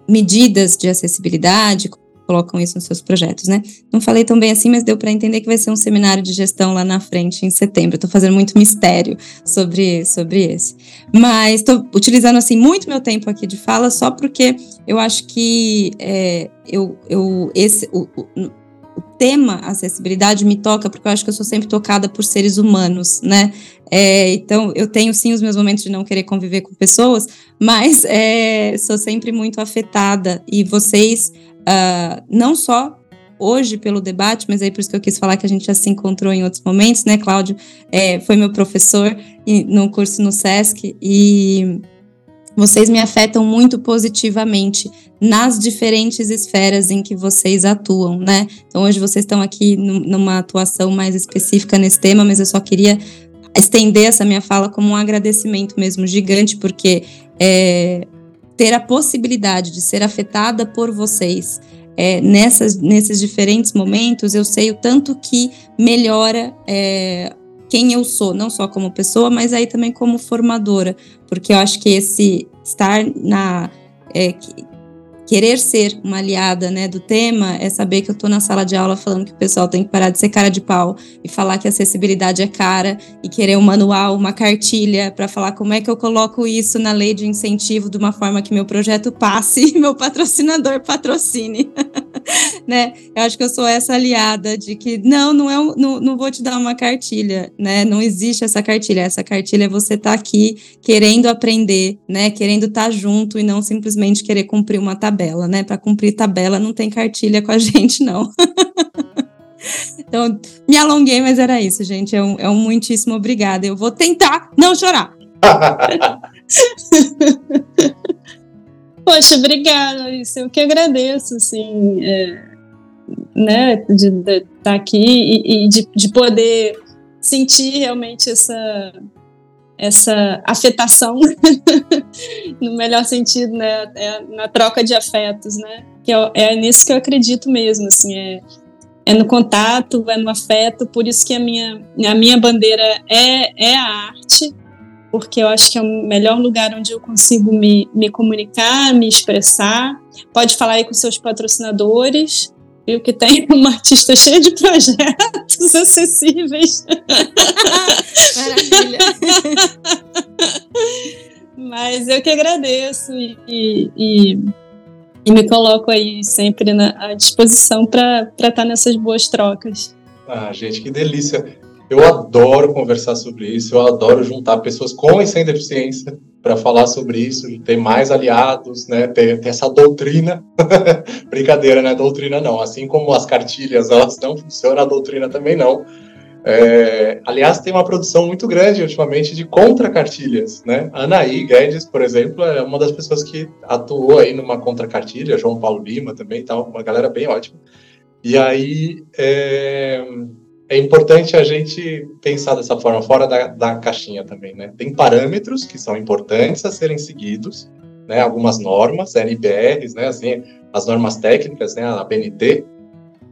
medidas de acessibilidade, colocam isso nos seus projetos, né? Não falei tão bem assim, mas deu para entender que vai ser um seminário de gestão lá na frente em setembro. Estou fazendo muito mistério sobre, sobre esse. Mas estou utilizando assim muito meu tempo aqui de fala só porque eu acho que é, eu, eu esse o, o, o tema acessibilidade me toca porque eu acho que eu sou sempre tocada por seres humanos, né? É, então, eu tenho sim os meus momentos de não querer conviver com pessoas, mas é, sou sempre muito afetada. E vocês uh, não só hoje pelo debate, mas aí por isso que eu quis falar que a gente já se encontrou em outros momentos, né, Cláudio? É, foi meu professor no curso no SESC e vocês me afetam muito positivamente nas diferentes esferas em que vocês atuam, né? Então hoje vocês estão aqui numa atuação mais específica nesse tema, mas eu só queria estender essa minha fala como um agradecimento mesmo gigante, porque é, ter a possibilidade de ser afetada por vocês é, nessas, nesses diferentes momentos, eu sei o tanto que melhora é, quem eu sou, não só como pessoa, mas aí também como formadora, porque eu acho que esse estar na. É, querer ser uma aliada, né, do tema é saber que eu estou na sala de aula falando que o pessoal tem que parar de ser cara de pau e falar que acessibilidade é cara e querer um manual, uma cartilha para falar como é que eu coloco isso na lei de incentivo de uma forma que meu projeto passe e meu patrocinador patrocine. né? Eu acho que eu sou essa aliada de que não, não é, um, não, não vou te dar uma cartilha, né? Não existe essa cartilha. Essa cartilha é você estar tá aqui querendo aprender, né? Querendo estar tá junto e não simplesmente querer cumprir uma tabela, né? Para cumprir tabela não tem cartilha com a gente, não. então, me alonguei, mas era isso, gente. É um, é um muitíssimo obrigada. Eu vou tentar não chorar. Poxa, obrigada, isso eu que agradeço, assim, é, né, de estar tá aqui e, e de, de, poder sentir realmente essa essa afetação no melhor sentido, né, é na troca de afetos, né, que é, é nisso que eu acredito mesmo, assim, é, é no contato, é no afeto, por isso que a minha, a minha bandeira é, é a arte, porque eu acho que é o melhor lugar onde eu consigo me, me comunicar, me expressar. Pode falar aí com seus patrocinadores, viu? Que tem uma artista cheia de projetos acessíveis. Maravilha. Mas eu que agradeço e, e, e me coloco aí sempre na, à disposição para estar tá nessas boas trocas. Ah, gente, que delícia. Eu adoro conversar sobre isso, eu adoro juntar pessoas com e sem deficiência para falar sobre isso, ter mais aliados, né, ter, ter essa doutrina. Brincadeira, né? Doutrina não. Assim como as cartilhas elas não funcionam, a doutrina também não. É, aliás, tem uma produção muito grande ultimamente de contra-cartilhas, né? Anaí Guedes, por exemplo, é uma das pessoas que atuou aí numa contra-cartilha, João Paulo Lima também, tal, uma galera bem ótima. E aí, é, é importante a gente pensar dessa forma, fora da, da caixinha também, né? Tem parâmetros que são importantes a serem seguidos, né? Algumas normas, NBRs, né? Assim, as normas técnicas, né? A BNT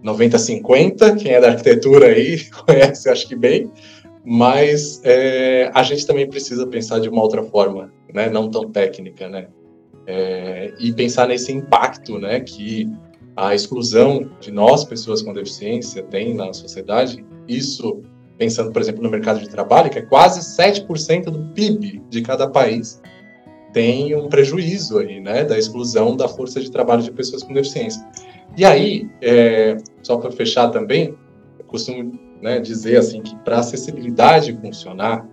9050, quem é da arquitetura aí conhece, acho que bem, mas é, a gente também precisa pensar de uma outra forma, né? Não tão técnica, né? É, e pensar nesse impacto, né? Que a exclusão de nós, pessoas com deficiência, tem na sociedade, isso, pensando, por exemplo, no mercado de trabalho, que é quase 7% do PIB de cada país, tem um prejuízo aí, né, da exclusão da força de trabalho de pessoas com deficiência. E aí, é, só para fechar também, eu costumo né, dizer assim que para a acessibilidade funcionar,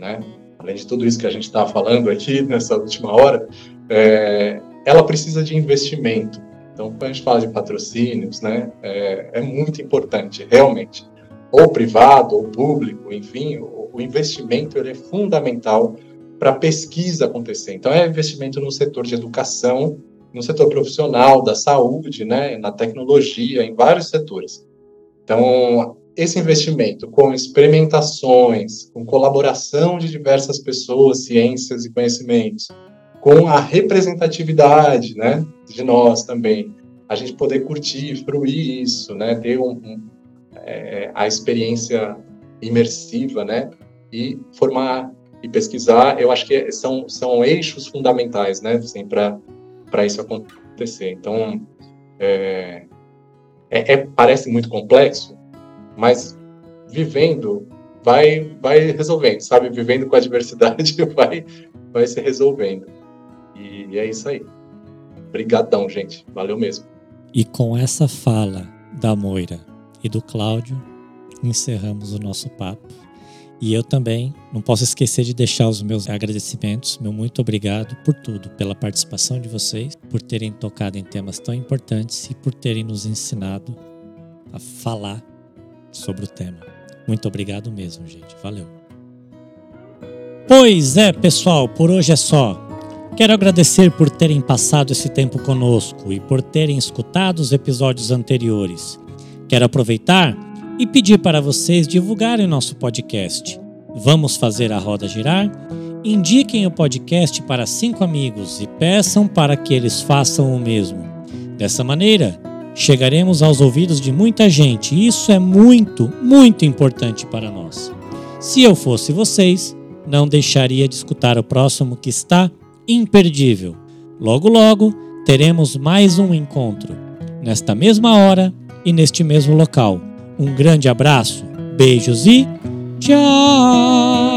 né, além de tudo isso que a gente está falando aqui nessa última hora, é, ela precisa de investimento. Então, quando a gente fala de patrocínios, né, é, é muito importante, realmente. Ou privado, ou público, enfim, o, o investimento ele é fundamental para a pesquisa acontecer. Então, é investimento no setor de educação, no setor profissional, da saúde, né, na tecnologia, em vários setores. Então, esse investimento com experimentações, com colaboração de diversas pessoas, ciências e conhecimentos, com a representatividade, né, de nós também, a gente poder curtir, fruir isso, né, ter um, um, é, a experiência imersiva, né, e formar e pesquisar, eu acho que são, são eixos fundamentais, né, assim, para isso acontecer. Então, é, é, é, parece muito complexo, mas vivendo vai vai resolvendo, sabe? Vivendo com a diversidade vai vai se resolvendo. E, é isso aí. Obrigadão, gente. Valeu mesmo. E com essa fala da Moira e do Cláudio, encerramos o nosso papo. E eu também não posso esquecer de deixar os meus agradecimentos, meu muito obrigado por tudo, pela participação de vocês, por terem tocado em temas tão importantes e por terem nos ensinado a falar sobre o tema. Muito obrigado mesmo, gente. Valeu. Pois é, pessoal, por hoje é só. Quero agradecer por terem passado esse tempo conosco e por terem escutado os episódios anteriores. Quero aproveitar e pedir para vocês divulgarem nosso podcast. Vamos fazer a roda girar? Indiquem o podcast para cinco amigos e peçam para que eles façam o mesmo. Dessa maneira, chegaremos aos ouvidos de muita gente e isso é muito, muito importante para nós. Se eu fosse vocês, não deixaria de escutar o próximo que está imperdível. Logo, logo, teremos mais um encontro, nesta mesma hora e neste mesmo local. Um grande abraço, beijos e tchau!